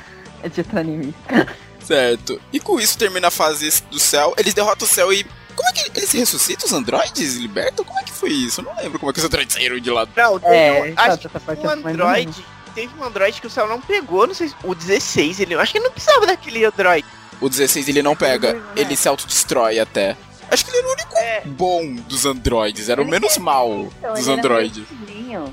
É de outro anime. [LAUGHS] Certo. E com isso termina a fase do céu. Eles derrotam o céu e. Como é que eles ressuscitam os androides? Libertam? Como é que foi isso? Eu não lembro como é que os androides saíram de lá. Não, É, um- acho que um é mais ou menos. Android. Teve um Android que o céu não pegou, não sei se. O 16, ele. Eu acho que ele não precisava daquele Android. O 16 ele não pega, ele se autodestrói até. Acho que ele era o único É. bom dos androides, era o menos é- mal Então, dos androides.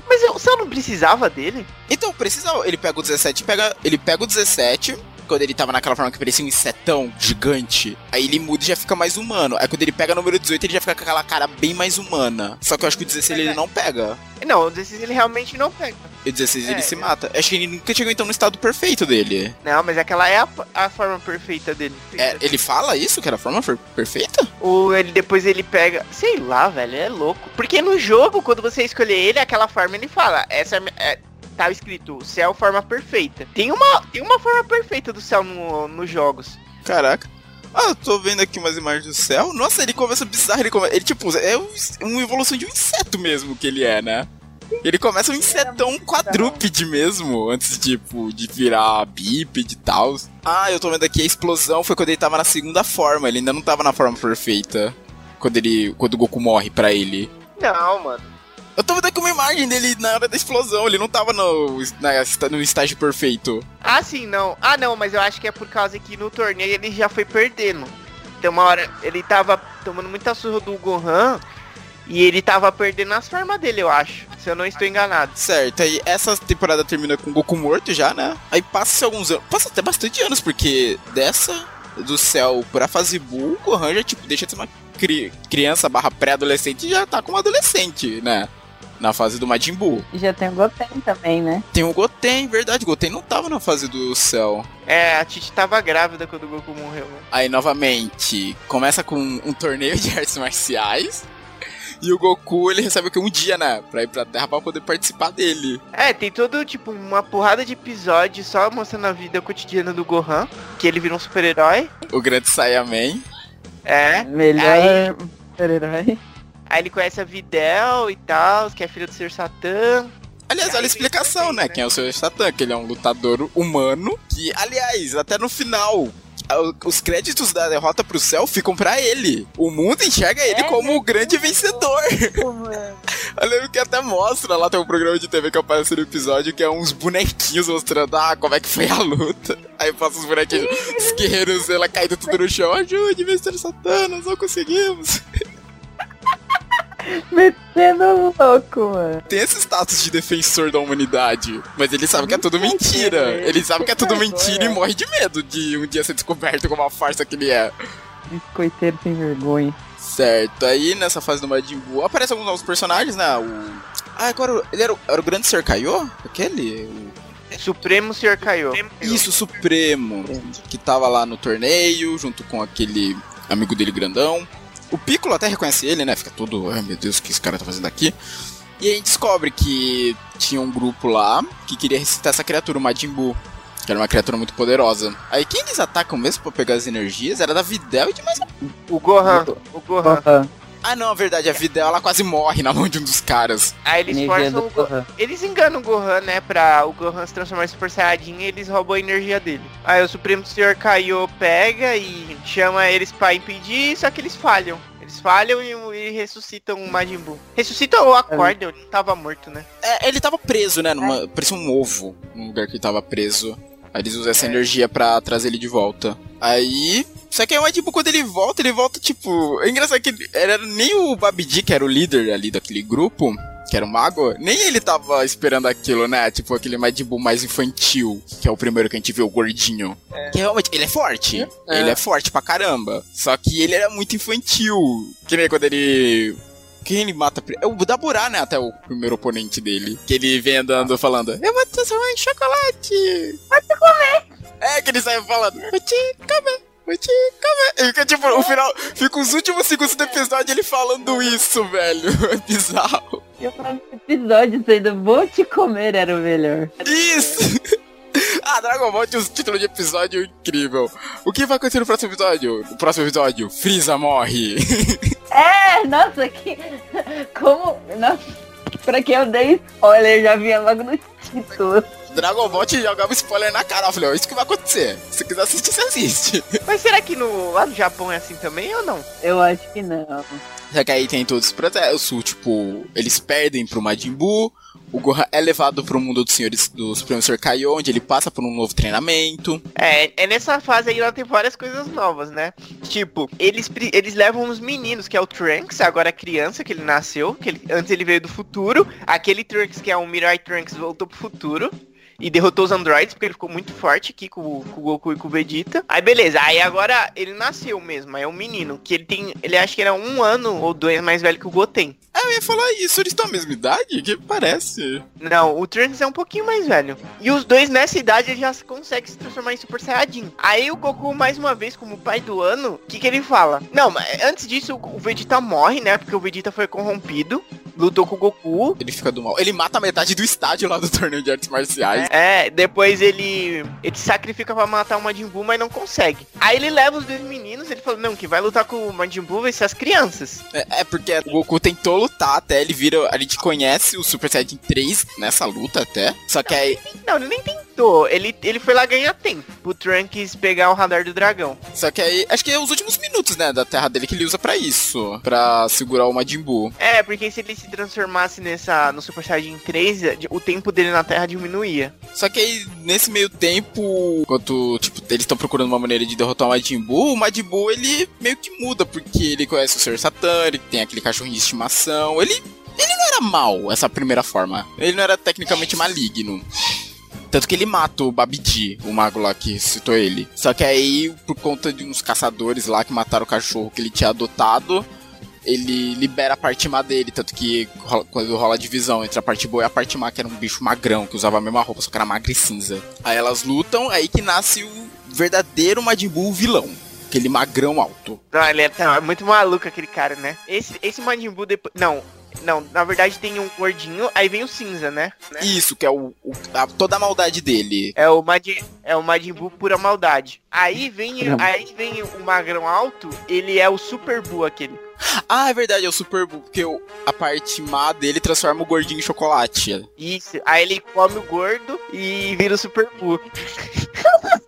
Mas o céu não precisava dele? Então, precisa. Ele pega o 17, pega. Ele pega o 17. Quando ele tava naquela forma que parecia um insetão gigante, aí ele muda e já fica mais humano. Aí quando ele pega o número 18, ele já fica com aquela cara bem mais humana. Só que eu acho que o 16 ele não pega. Não, o 16 ele realmente não pega. E o 16 É, ele se eu- mata. Acho que ele nunca chegou então no estado perfeito dele. Não, mas aquela é a, a forma perfeita dele. É, ele fala isso, que era a forma per- perfeita? Ou ele depois ele pega. Sei lá, velho, é louco. Porque no jogo, quando você escolher ele, aquela forma ele fala. Essa é. A mi- é tá escrito céu forma perfeita. Tem uma, tem uma forma perfeita do céu no, nos jogos. Caraca. Ah, eu tô vendo aqui umas imagens do céu. Nossa, ele começa bizarro. Ele, come... ele tipo, é um- uma evolução de um inseto mesmo que ele é, né? Ele começa um insetão quadrúpede mesmo, antes, tipo, de virar bípede e tal. Ah, eu tô vendo aqui a explosão foi quando ele tava na segunda forma, ele ainda não tava na forma perfeita. Quando ele. Quando o Goku morre pra ele. Não, mano. Eu tô vendo aqui uma imagem dele na hora da explosão, ele não tava no, na- no estágio perfeito. Ah, sim, não. Ah, não, mas eu acho que é por causa que no torneio ele já foi perdendo. Tem uma hora, ele tava tomando muita surra do Gohan e ele tava perdendo as formas dele, eu acho. Se eu não estou enganado. Certo, aí essa temporada termina com o Goku morto já, né? Aí passa-se alguns anos. Passa até bastante anos, porque dessa do céu pra fase Buu, o Gohan já, tipo, deixa de ser uma cri- criança barra pré-adolescente e já tá como adolescente, né? Na fase do Majin Buu. E já tem o Goten também, né? Tem o Goten, verdade, o Goten não tava na fase do céu. É, a Titi tava grávida quando o Goku morreu, né? Aí, novamente, começa com um torneio de [LAUGHS] artes marciais. E o Goku, ele recebe o quê? Um dia, né? Pra ir pra Terra pra poder participar dele. É, tem todo, tipo, uma porrada de episódios só mostrando a vida cotidiana do Gohan, que ele vira um super-herói. O grande Saiyaman. É. Melhor super-herói. Aí ele conhece a Videl e tal, que é filha do Sr. Satã. Aliás, olha a explicação, né? Quem é o Sr. Satan? Que ele é um lutador humano. Que, aliás, até no final, os créditos da derrota pro céu ficam pra ele. O mundo enxerga ele É, como o grande vencedor. Eu lembro [LAUGHS] que até mostra lá, tem um programa de TV que aparece no episódio que é uns bonequinhos mostrando, ah, como é que foi a luta. Aí passa os bonequinhos, os guerreiros, ela caindo tudo no chão. Ajude, Mr. Satã, nós não conseguimos. Metendo louco, mano. Tem esse status de defensor da humanidade, mas ele sabe que é tudo mentira. Ele sabe que é tudo mentira e morre de medo de um dia ser descoberto como a farsa que ele é. Biscoiteiro sem vergonha. Certo, aí nessa fase do Majin Buu aparecem alguns novos personagens, né? O... Ah, agora ele era o, era o grande Sr. Kaiô? Aquele? O... Supremo Sr. Kaiô. Isso, Supremo. Que tava lá no torneio, junto com aquele amigo dele grandão. O Piccolo até reconhece ele, né? Fica todo, ai meu Deus, o que esse cara tá fazendo aqui? E aí a gente descobre que tinha um grupo lá que queria ressuscitar essa criatura, o Majin Buu. Que era uma criatura muito poderosa. Aí quem eles atacam mesmo pra pegar as energias era da Videl e de mais. O Gohan. O Gohan. Gohan. Ah não, a verdade, a Videl ela quase morre na mão de um dos caras. Aí eles Energia forçam o Gohan. Gohan. Eles enganam o Gohan, né? Pra o Gohan se transformar em Super Saiyajin e eles roubam a energia dele. Aí o Supremo Senhor Kaiô pega e chama eles pra impedir, só que eles falham. Eles falham e, e ressuscitam o Majin Buu. Ressuscitam ou acordam, ele não tava morto, né? É, ele tava preso, né? Numa, parecia um ovo no lugar que ele tava preso. Aí eles usam essa energia pra trazer ele de volta. Aí. Só que aí o Majin Buu, quando ele volta, ele volta tipo. É engraçado que era nem o Babidi, que era o líder ali daquele grupo, que era o mago, nem ele tava esperando aquilo, né? Tipo, aquele Majin Buu mais infantil, que é o primeiro que a gente vê, o gordinho. Que realmente, ele é forte. É. Ele é forte pra caramba. Só que ele era muito infantil. Que nem quando ele. Quem ele mata? É o Daburá, né? Até o primeiro oponente dele. Que ele vem andando falando: Eu vou te transformar em chocolate. Vai te comer. É, que ele sai falando: Vou te comer. Comer. E fica tipo, o final. Fica os últimos segundos do episódio ele falando isso, velho. [LAUGHS] É bizarro. E o próximo episódio sendo Vou Te Comer era o melhor. Isso! [LAUGHS] Ah, Dragon Ball tinha um título de episódio incrível. O que vai acontecer no próximo episódio? No próximo episódio, Freeza morre. [LAUGHS] É, nossa, que. Como. Nossa, pra que eu dei spoiler, já vinha logo no título. Dragon Ball te jogava spoiler na cara. Eu falei, ó, isso que vai acontecer. Se você quiser assistir, você assiste. [LAUGHS] Mas será que no, lá no Japão é assim também ou não? Eu acho que não. Só que aí tem todos os processos, tipo, eles perdem pro Majin Buu, o Gohan é levado pro mundo dos senhores do Supremo Sr. Kaiô, onde ele passa por um novo treinamento. É, é nessa fase aí ela tem várias coisas novas, né? Tipo, eles, eles levam os meninos, que é o Trunks, agora criança, que ele nasceu, que ele- antes ele veio do futuro. Aquele Trunks que é um Mirai Trunks voltou pro futuro. E derrotou os androids, porque ele ficou muito forte aqui com, com o Goku e com o Vegeta. Aí beleza, aí agora ele nasceu mesmo, aí é um menino, que ele tem. Ele acha que era um ano ou dois mais velho que o Goten. Ah, eu ia falar isso, eles estão à mesma idade? Que parece. Não, o Trunks é um pouquinho mais velho. E os dois nessa idade já conseguem se transformar em Super Saiyajin. Aí o Goku, mais uma vez, como pai do ano, o que, que ele fala? Não, mas antes disso o Vegeta morre, né? Porque o Vegeta foi corrompido. Lutou com o Goku. Ele fica do mal. Ele mata metade do estádio lá do [LAUGHS] torneio de artes marciais. É, depois ele. Ele sacrifica pra matar o Majin Buu, mas não consegue. Aí ele leva os dois meninos, ele fala, não, que vai lutar com o Majin Buu vai ser as crianças. É, é porque o Goku tentou lutar até, ele vira. A gente conhece o Super Saiyajin 3 nessa luta até. Só que aí. Não, ele nem tentou. Ele, ele foi lá ganhar tempo. Pro Trunks pegar o radar do dragão. Só que aí. Acho que é os últimos minutos, né, da terra dele que ele usa pra isso. Pra segurar o Majin Buu. É, porque se ele se transformasse nessa no Super Saiyajin 3, o tempo dele na Terra diminuía. Só que aí, nesse meio tempo, enquanto, tipo, eles estão procurando uma maneira de derrotar o Majin Buu, o Majin Buu, ele meio que muda, porque ele conhece o. Satan, ele tem aquele cachorrinho de estimação, ele... Ele não era mal, essa primeira forma. Ele não era tecnicamente maligno. Tanto que ele mata o Babidi, o mago lá que citou ele. Só que aí, por conta de uns caçadores lá que mataram o cachorro que ele tinha adotado, ele libera a parte má dele. Tanto que rola- quando rola a divisão entre a parte boa e a parte má, que era um bicho magrão, que usava a mesma roupa, só que era magra e cinza. Aí elas lutam, aí que nasce o verdadeiro Majin Buu vilão. Aquele magrão alto. Não, ele é, tá, é muito maluco aquele cara, né? Esse, esse Majin Buu depois... Não, não, na verdade tem um gordinho, aí vem o cinza, né? Né? Isso, que é o, o- a- toda a maldade dele. É o Majin, é o Majin Buu pura maldade. Aí vem, Não. aí vem o magrão alto, ele é o Super Buu aquele. Ah, é verdade, é o Super Buu, porque o- a parte má dele transforma o gordinho em chocolate. Isso. Aí ele come o gordo e vira o Super Buu. [LAUGHS]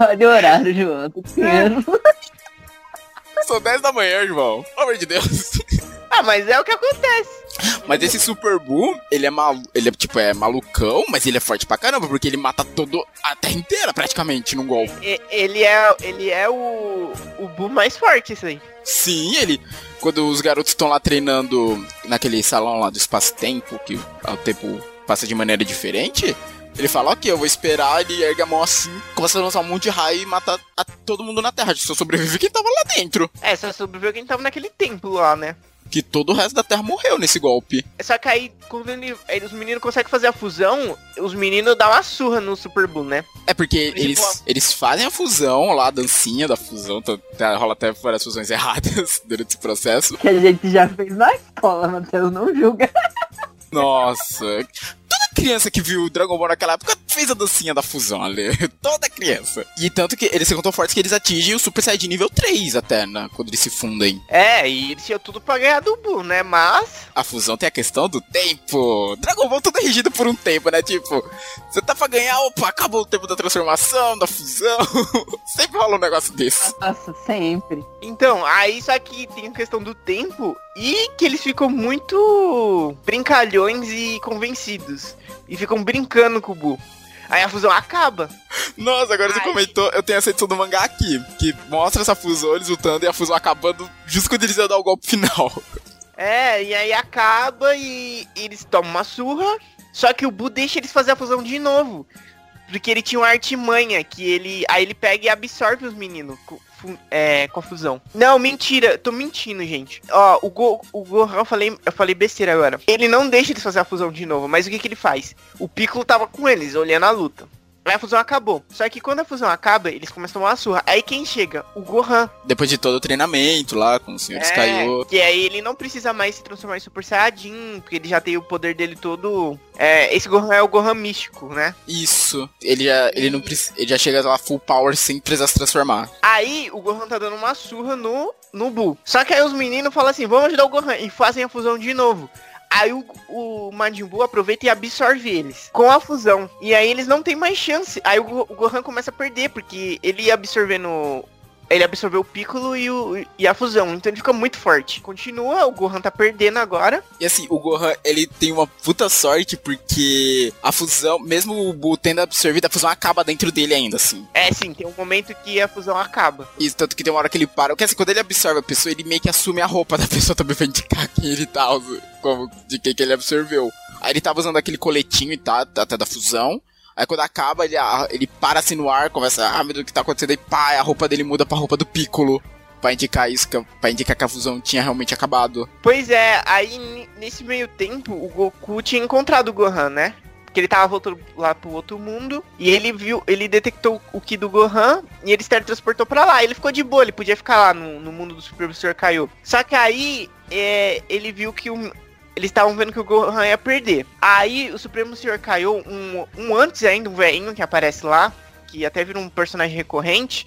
Olha o horário, João. Tô. São 10 da manhã, João. Pelo amor de Deus. [LAUGHS] Ah, mas é o que acontece. Mas esse Super Buu, ele é malu ele é tipo, é malucão, mas ele é forte pra caramba, porque ele mata todo a terra inteira praticamente num golpe. E- Ele é, ele é o, o Buu mais forte, isso aí. Sim, ele. Quando os garotos estão lá treinando naquele salão lá do espaço-tempo, que o tempo passa de maneira diferente, ele fala, ok, eu vou esperar, ele ergue a mão assim, começa a lançar um monte de raio e mata a todo mundo na Terra. Só sobrevive quem tava lá dentro. É, só sobreviveu quem tava naquele templo lá, né? Que todo o resto da Terra morreu nesse golpe. Só que aí, quando ele, aí os meninos conseguem fazer a fusão, os meninos dão uma surra no Super Buu, né? É porque Principal- eles, eles fazem a fusão lá, a dancinha da fusão, tá- tá- rola até várias fusões [LAUGHS] erradas durante esse processo. Que a gente já fez na escola, Matheus, não julga. Nossa, criança que viu Dragon Ball naquela época fez a dancinha da fusão ali. [LAUGHS] Toda criança. E tanto que eles ficam tão fortes que eles atingem o Super Saiyajin nível 3 até, né? Quando eles se fundem. É, e eles tinham tudo pra ganhar do Buu, né? Mas. A fusão tem a questão do tempo. Dragon Ball tudo é regido por um tempo, né? Tipo, você tá pra ganhar, opa, acabou o tempo da transformação, da fusão. [LAUGHS] Sempre rola um negócio desse. Nossa, sempre. Então, aí só que tem a questão do tempo e que eles ficam muito brincalhões e convencidos. E ficam brincando com o Buu. Aí a fusão acaba. Nossa, agora você Ai. comentou, eu tenho essa edição do mangá aqui, que mostra essa fusão, eles lutando e a fusão acabando justo quando eles iam dar o golpe final. É, e aí acaba e eles tomam uma surra. Só que o Buu deixa eles fazer a fusão de novo. Porque ele tinha uma artimanha que ele. Aí ele pega e absorve os meninos é, com a fusão. Não, mentira, tô mentindo, gente. Ó, o, Go, o Gohan, eu falei, eu falei besteira agora. Ele não deixa eles fazer a fusão de novo, mas o que, que ele faz? O Piccolo tava com eles, olhando a luta. Aí a fusão acabou. Só que quando a fusão acaba, eles começam a tomar uma surra. Aí quem chega? O Gohan. Depois de todo o treinamento lá com o. Skywalker. É, que aí ele não precisa mais se transformar em Super Saiyajin, porque ele já tem o poder dele todo. É, esse Gohan é o Gohan místico, né? Isso. Ele já, ele não ele já chega lá full power sem precisar se transformar. Aí o Gohan tá dando uma surra no, no Buu. Só que aí os meninos falam assim, vamos ajudar o Gohan, e fazem a fusão de novo. Aí o, o Majin Buu aproveita e absorve eles com a fusão. E aí eles não têm mais chance. Aí o, o Gohan começa a perder, porque ele absorvendo. Ele absorveu o Piccolo e, o, e a fusão. Então ele fica muito forte. Continua, o Gohan tá perdendo agora. E assim, o Gohan, ele tem uma puta sorte porque a fusão, mesmo o Buu tendo absorvido, a fusão acaba dentro dele ainda, assim. É sim, tem um momento que a fusão acaba. Isso, tanto que tem uma hora que ele para. Porque assim, quando ele absorve a pessoa, ele meio que assume a roupa da [LAUGHS] pessoa também pra indicar quem ele tá, como, de quem que ele absorveu. Aí ele tava usando aquele coletinho e tá, até da fusão. Aí quando acaba, ele, ah, ele para assim no ar, começa, ah, meu Deus, o que tá acontecendo? Aí pá, a roupa dele muda pra roupa do Piccolo. Pra indicar isso, pra indicar que a fusão tinha realmente acabado. Pois é, aí nesse meio tempo o Goku tinha encontrado o Gohan, né? Porque ele tava voltando lá pro outro mundo e ele viu, ele detectou o Ki do Gohan e ele se teletransportou pra lá. Ele ficou de boa, ele podia ficar lá no, no mundo do Super Professor Kaiô. Só que aí é, ele viu que o, eles estavam vendo que o Gohan ia perder. Aí o Supremo Senhor Kaiô, um, um antes ainda, um velhinho que aparece lá, que até vira um personagem recorrente,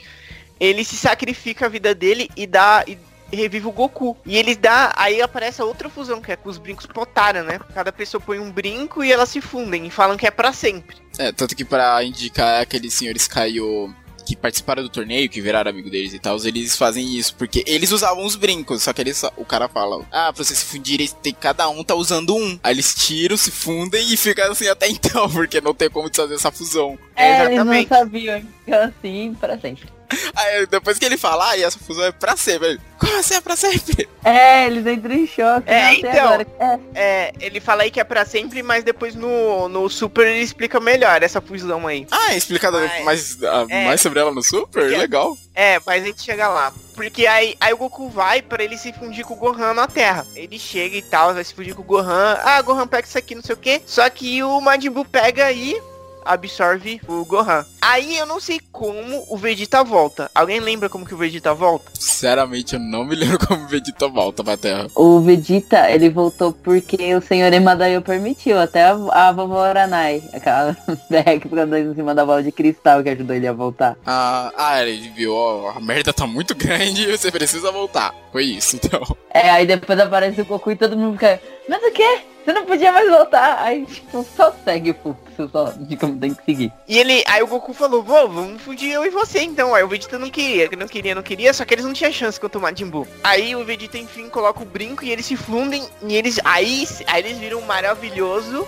ele se sacrifica a vida dele e dá. E revive o Goku. E eles dá. Aí aparece a outra fusão, que é com os brincos Potara, né? Cada pessoa põe um brinco e elas se fundem e falam que é pra sempre. É, tanto que pra indicar aqueles senhores Kaiô que participaram do torneio, que viraram amigo deles e tal, eles fazem isso, porque eles usavam os brincos, só que eles, o cara fala, ah, pra vocês se fundirem, tem, cada um tá usando um. Aí eles tiram, se fundem e ficam assim até [LAUGHS] então, porque não tem como desfazer essa fusão. É, eles não Exatamente. sabiam, fica assim pra sempre. [LAUGHS] Aí depois que ele fala, ah, e essa fusão é pra sempre, ele, como assim é pra sempre? É, eles entram em choque. É, sei então. agora. É, É, ele fala aí que é pra sempre, mas depois no, no Super ele explica melhor essa fusão aí. Ah, é explicado Mas- mais, ah, é. mais sobre ela no Super? Legal. É, mas a gente chega lá. Porque aí, aí o Goku vai pra ele se fundir com o Gohan na Terra. Ele chega e tal, vai se fundir com o Gohan. Ah, Gohan pega isso aqui, não sei o que. Só que o Majin Buu pega e absorve o Gohan. Aí eu não sei como o Vegeta volta. Alguém lembra como que o Vegeta volta? Sinceramente, eu não me [LAUGHS] lembro como o Vegeta volta pra Terra. O Vegeta, ele voltou porque o senhor Emadaio permitiu, até a, a vovó Aranai, aquela [LAUGHS] velha que ficou andando em cima da bola de cristal que ajudou ele a voltar. Ah, ah, ele viu, ó, a merda tá muito grande e [LAUGHS] você precisa voltar. Foi isso, então. É, aí depois aparece o Goku e todo mundo fica, mas o quê? Você não podia mais voltar. Aí, tipo, só segue o fluxo só de como tem que seguir. E ele, aí o Goku falou, vô, vamos fugir eu e você então. Aí o Vegeta não queria, que não queria, não queria, só que eles não tinham chance contra o Majin Buu. Aí o Vegeta enfim coloca o brinco e eles se fundem e eles, aí, aí eles viram um maravilhoso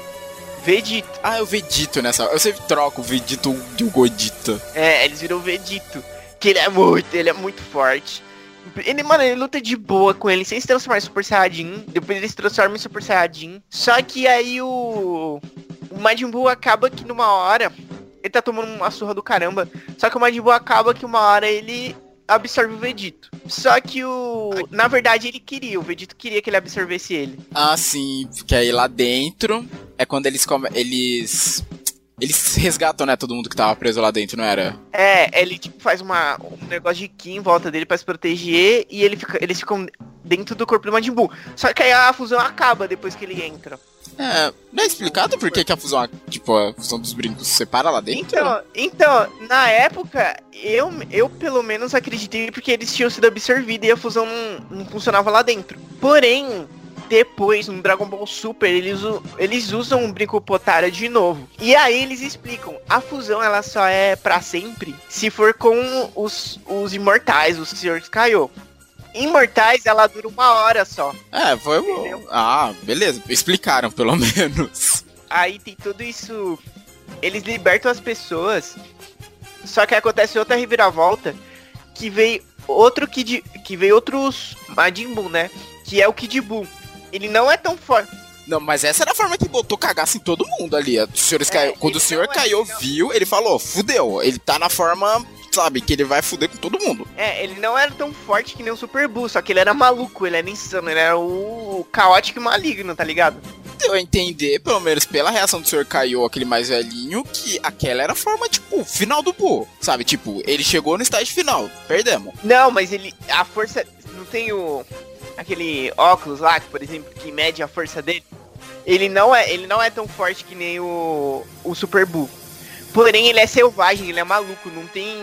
Vegito. Ah, é o Vegito nessa. Eu sempre troco o Vegito de um Godito. É, eles viram o Vegito. Que ele é muito, ele é muito forte. Ele, mano, ele luta de boa com ele, sem se transformar em Super Saiyajin. Depois ele se transforma em Super Saiyajin. Só que aí o. O Majin Buu acaba que numa hora. Ele tá tomando uma surra do caramba. Só que o Majin Buu acaba que uma hora ele absorve o Vegito. Só que o. Na verdade, ele queria. O Vegito queria que ele absorvesse ele. Ah, sim. Porque aí lá dentro é quando eles come... eles eles resgatam, né, todo mundo que tava preso lá dentro, não era? É, ele tipo faz uma, um negócio de ki em volta dele pra se proteger e ele fica, eles ficam dentro do corpo do Majin. Só que aí a fusão acaba depois que ele entra. É, não é explicado por que, que a fusão, tipo, a fusão dos brincos se separa lá dentro? Então, então, na época, eu, eu pelo menos acreditei porque eles tinham sido absorvidos e a fusão não, não funcionava lá dentro. Porém, depois, no Dragon Ball Super, eles, eles usam um brinco Potara de novo. E aí eles explicam, a fusão ela só é para sempre se for com os, os imortais, os Senhores Kaiô. Imortais, ela dura uma hora só. É, foi. Entendeu? Ah, beleza. Explicaram, pelo [LAUGHS] menos. Aí tem tudo isso. Eles libertam as pessoas. Só que acontece outra reviravolta. Que veio outro Kid. Que veio outros Majin Buu, né? Que é o Kid Buu. Ele não é tão forte. Não, mas essa era a forma que botou cagaço em todo mundo ali. O senhor é, Quando o senhor caiu, é, viu, ele falou, fudeu. Ele tá na forma sabe, que ele vai fuder com todo mundo. É, ele não era tão forte que nem o Super Buu, só que ele era maluco, ele era insano, ele era o caótico e maligno, tá ligado? Deu a entender, pelo menos pela reação do Sr. Kaiô, aquele mais velhinho, que aquela era a forma, tipo, final do Buu, sabe? Tipo, ele chegou no estágio final, perdemos. Não, mas ele, a força, não tem o, aquele óculos lá, por exemplo, que mede a força dele, ele não é, ele não é tão forte que nem o, o Super Buu. Porém, ele é selvagem, ele é maluco, não tem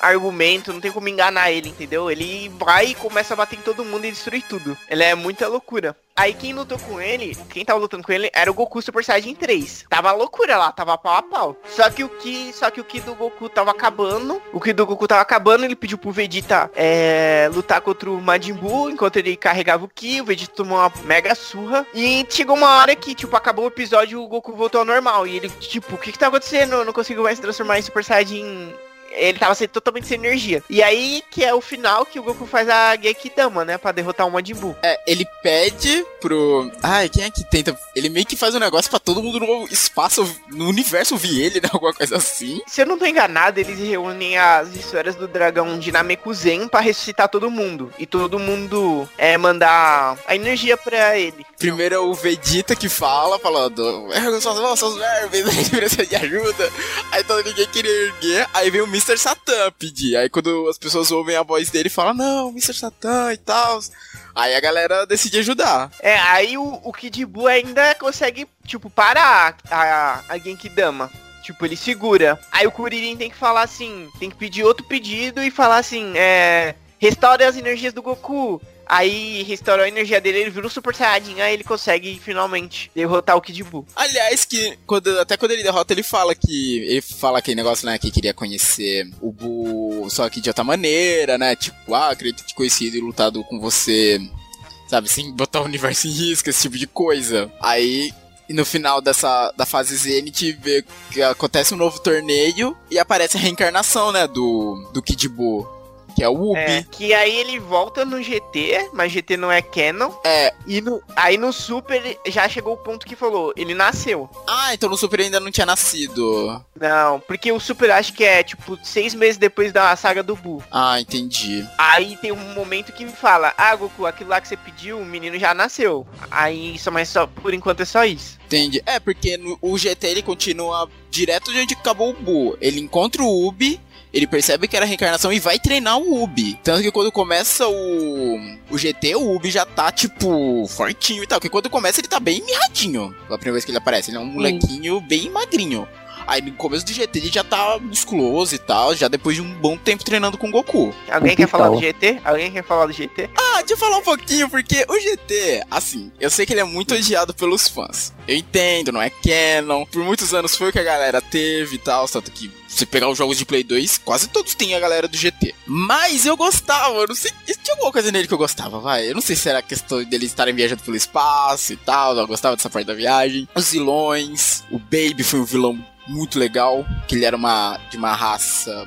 argumento, não tem como enganar ele, entendeu? Ele vai e começa a bater em todo mundo e destruir tudo. Ele é muita loucura. Aí quem lutou com ele, quem tava lutando com ele, era o Goku Super Saiyajin 3. Tava loucura lá, tava pau a pau. Só que o Ki, só que o Ki do Goku tava acabando. O Ki do Goku tava acabando, ele pediu pro Vegeta é, lutar contra o Majin Buu, enquanto ele carregava o Ki, o Vegeta tomou uma mega surra. E chegou uma hora que, tipo, acabou o episódio e o Goku voltou ao normal. E ele, tipo, o que que tá acontecendo? Eu não consigo mais se transformar em Super Saiyajin ele tava sem, totalmente sem energia. E aí que é o final que o Goku faz a Gekidama, né? Pra derrotar o Majin Buu. É, ele pede pro. Ai, quem é que tenta. Ele meio que faz um negócio pra todo mundo no espaço, no universo ouvir ele, né? [LAUGHS] Alguma coisa assim. Se eu não tô enganado, eles reúnem as histórias do dragão Dinamico Zen pra ressuscitar todo mundo. E todo mundo é mandar a energia pra ele. Primeiro é o Vegeta que fala, falando, erga suas mãos, seus vermes, ele precisa de ajuda. Aí todo ninguém queria erguer, aí vem o Mr. Satan pedir. Aí quando as pessoas ouvem a voz dele, falam, não, Mr. Satan e tal. Aí a galera decide ajudar. É, aí o, o Kid Buu ainda consegue, tipo, parar a, a, a Genkidama. Tipo, ele segura. Aí o Kuririn tem que falar assim, tem que pedir outro pedido e falar assim, é... Restaure as energias do Goku. Aí restaurou a energia dele, ele virou Super Saiyajin, aí ele consegue finalmente derrotar o Kid Buu. Aliás, que quando, até quando ele derrota, ele fala que. Ele fala aquele negócio, né? Que queria conhecer o Buu só que de outra maneira, né? Tipo, ah, queria ter te conhecido e lutado com você. Sabe, sem botar o universo em risco, esse tipo de coisa. Aí e no final dessa da fase Zenith vê que acontece um novo torneio e aparece a reencarnação, né, do, do Kid Buu que é o Ubi. É, que aí ele volta no GT, mas GT não é canon. É. E no, aí no Super já chegou o ponto que falou, ele nasceu. Ah, então no Super ainda não tinha nascido. Não, porque o Super acho que é tipo seis meses depois da saga do Buu. Ah, entendi. Aí tem um momento que me fala, ah, Goku, aquilo lá que você pediu, o menino já nasceu. Aí só, mas só por enquanto é só isso. Entendi. É, porque no, o GT ele continua direto de onde acabou o Buu. Ele encontra o Ubi ele percebe que era reencarnação e vai treinar o Ubi. Tanto que quando começa o, o GT, o Ubi já tá, tipo, fortinho e tal. Porque quando começa ele tá bem mirradinho. A primeira vez que ele aparece. Ele é um molequinho bem magrinho. Aí no começo do GT ele já tá musculoso e tal, já depois de um bom tempo treinando com o Goku. Alguém quer falar do GT? Alguém quer falar do GT? Ah, deixa eu falar um pouquinho, porque o GT, assim, eu sei que ele é muito odiado pelos fãs. Eu entendo, não é canon. Por muitos anos foi o que a galera teve e tal, tanto que você pegar os jogos de Play 2, quase todos têm a galera do GT. Mas eu gostava, eu não sei. Tinha alguma coisa nele que eu gostava, vai. Eu não sei se era questão deles estarem viajando pelo espaço e tal. Eu gostava dessa parte da viagem. Os vilões. O Baby foi um vilão muito legal. Que ele era uma. de uma raça.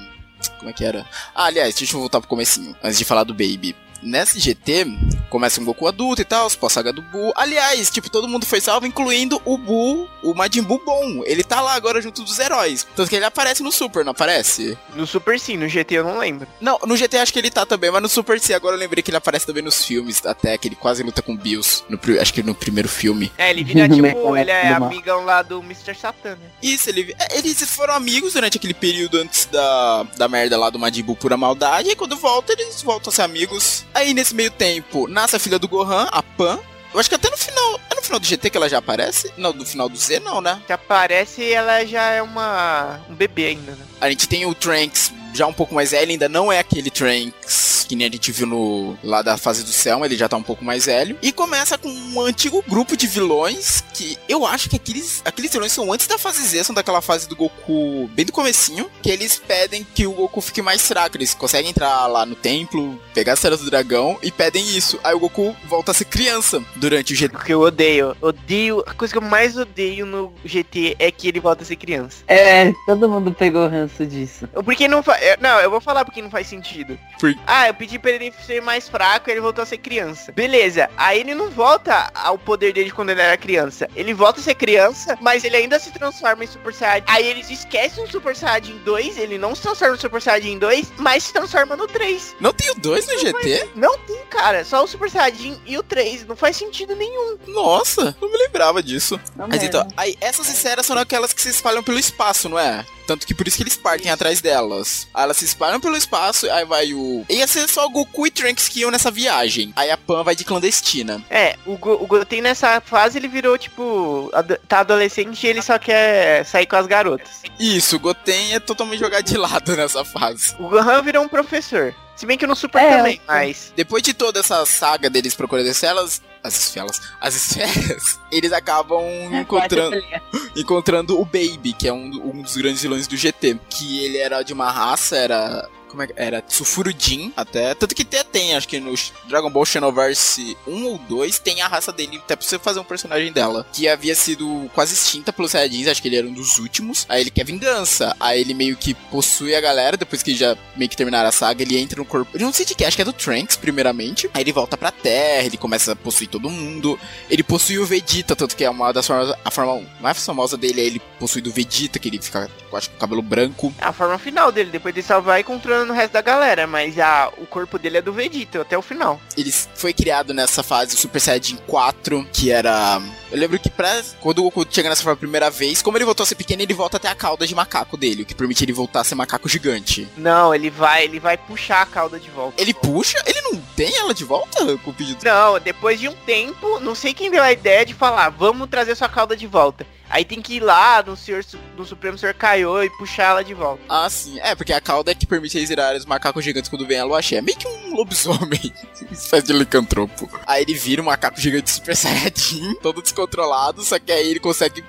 Como é que era? Ah, aliás, deixa eu voltar pro comecinho, antes de falar do Baby. Nessa GT, começa um Goku adulto e tal, pós-saga do Buu. Aliás, tipo, todo mundo foi salvo, incluindo o Buu, o Majin Buu bom. Ele tá lá agora junto dos heróis. Tanto que ele aparece no Super, não aparece? No Super sim, no GT eu não lembro. Não, no GT acho que ele tá também, mas no Super sim, agora eu lembrei que ele aparece também nos filmes, até que ele quase luta com o Bills, no, acho que no primeiro filme. É, ele vira [LAUGHS] tipo, ele é amigão lá do Mr. Satan, né? Isso, ele, é, eles foram amigos durante aquele período antes da, da merda lá do Majin Buu pura maldade, e quando volta, eles voltam a ser amigos. Aí nesse meio tempo, nasce a filha do Gohan, a Pan. Eu acho que até no final. Final do GT que ela já aparece? Não, no final do Z não, né? Que aparece ela já é uma. um bebê ainda, né? A gente tem o Trunks já um pouco mais velho, ainda não é aquele Trunks que nem a gente viu no lá da fase do Selma, ele já tá um pouco mais velho. E começa com um antigo grupo de vilões que eu acho que aqueles, aqueles vilões são antes da fase Z, são daquela fase do Goku bem do comecinho, que eles pedem que o Goku fique mais fraco. Eles conseguem entrar lá no templo, pegar as ceras do dragão e pedem isso. Aí o Goku volta a ser criança durante o GT. Que eu odeio. Odeio. A coisa que eu mais odeio no GT é que ele volta a ser criança. É, todo mundo pegou ranço disso. Porque não faz. Não, eu vou falar porque não faz sentido. Por... Ah, eu pedi pra ele ser mais fraco e ele voltou a ser criança. Beleza. Aí ele não volta ao poder dele quando ele era criança. Ele volta a ser criança, mas ele ainda se transforma em Super Saiyajin. Aí eles esquecem o Super Saiyajin 2, ele não se transforma no Super Saiyajin 2, mas se transforma no 3. Não tem o 2 no Não GT? faz- Não tem, cara. Só o Super Saiyajin e o 3. Não faz sentido nenhum. Nossa, não me lembrava disso. Não Mas mesmo. então, aí essas esferas são aquelas que se espalham pelo espaço, não é? Tanto que por isso que eles partem atrás delas. Aí elas se espalham pelo espaço, aí vai o. Ia ser só Goku e Trunks que iam nessa viagem. Aí a Pan vai de clandestina. É, o, Go o Goten nessa fase ele virou, tipo, ado- tá adolescente e ele só quer sair com as garotas. Isso, o Goten é totalmente jogado de lado [LAUGHS] nessa fase. O Gohan virou um professor. Se bem que no Super É, também, eu- mas. Depois de toda essa saga deles procurando as esferas. As esferas. As [LAUGHS] esferas. Eles acabam É, encontrando. [LAUGHS] encontrando o Baby, que é um, um dos grandes vilões do GT. Que ele era de uma raça, era. Como é que era? Sulfurudin, até. Tanto que até tem, acho que no Dragon Ball Xenoverse 1 ou 2, tem a raça dele, até pra você fazer um personagem dela. Que havia sido quase extinta pelos Saiyajins, acho que ele era um dos últimos. Aí ele quer vingança. Aí ele meio que possui a galera, depois que já meio que terminaram a saga, ele entra no corpo. Eu não sei de que, acho que é do Trunks, primeiramente. Aí ele volta pra Terra, ele começa a possuir todo mundo. Ele possui o Vegeta, tanto que é uma das formas. A forma mais famosa dele é ele possui do Vegeta, que ele fica, acho que com o cabelo branco. É a forma final dele, depois de salvar e controlando o resto da galera. Mas a, o corpo dele é do Vegeta até o final. Ele foi criado nessa fase Super Saiyajin 4, que era. Eu lembro que pra. Quando o Goku chega nessa forma a primeira vez, como ele voltou a ser pequeno, ele volta até a cauda de macaco dele, o que permite ele voltar a ser macaco gigante. Não, ele vai, ele vai puxar a cauda de volta. Ele puxa? Ele não tem ela de volta com o pedido? Não, depois de um tempo, não sei quem deu a ideia de falar, vamos trazer sua cauda de volta. Aí tem que ir lá no senhor no Supremo Senhor Kaiô e puxar ela de volta. Ah, sim. É, porque a cauda é que permite eles virarem os macacos gigantes quando vem a lua cheia. É meio que um lobisomem. [LAUGHS] Espécie de licantropo. Aí ele vira um macaco gigante super saiyajin, todo descontrolado, só que aí ele consegue